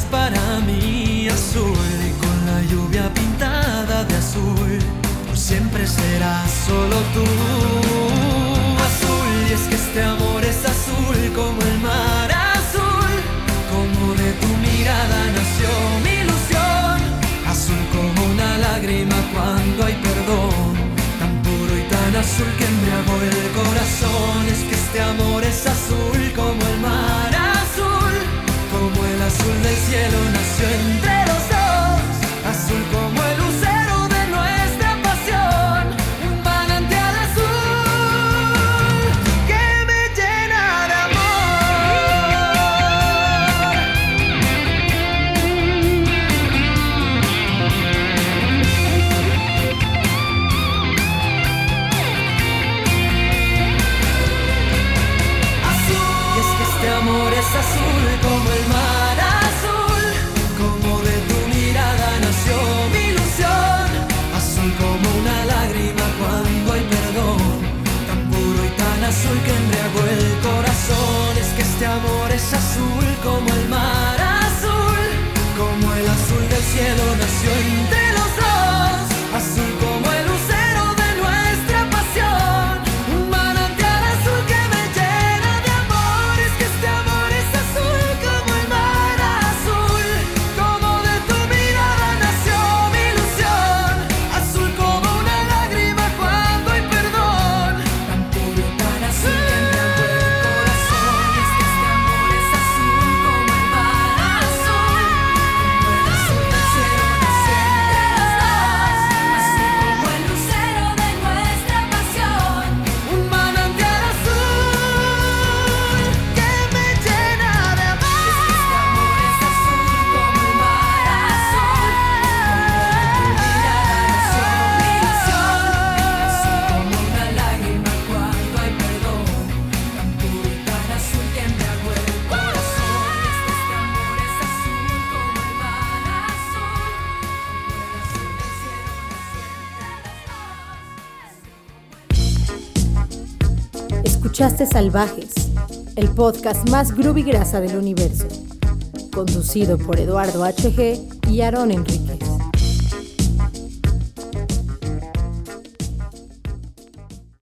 el corazón. Es que este amor es azul como el mar azul, como el azul del cielo nació entre Salvajes, el podcast más groovy grasa del universo, conducido por Eduardo HG y Aaron Enríquez.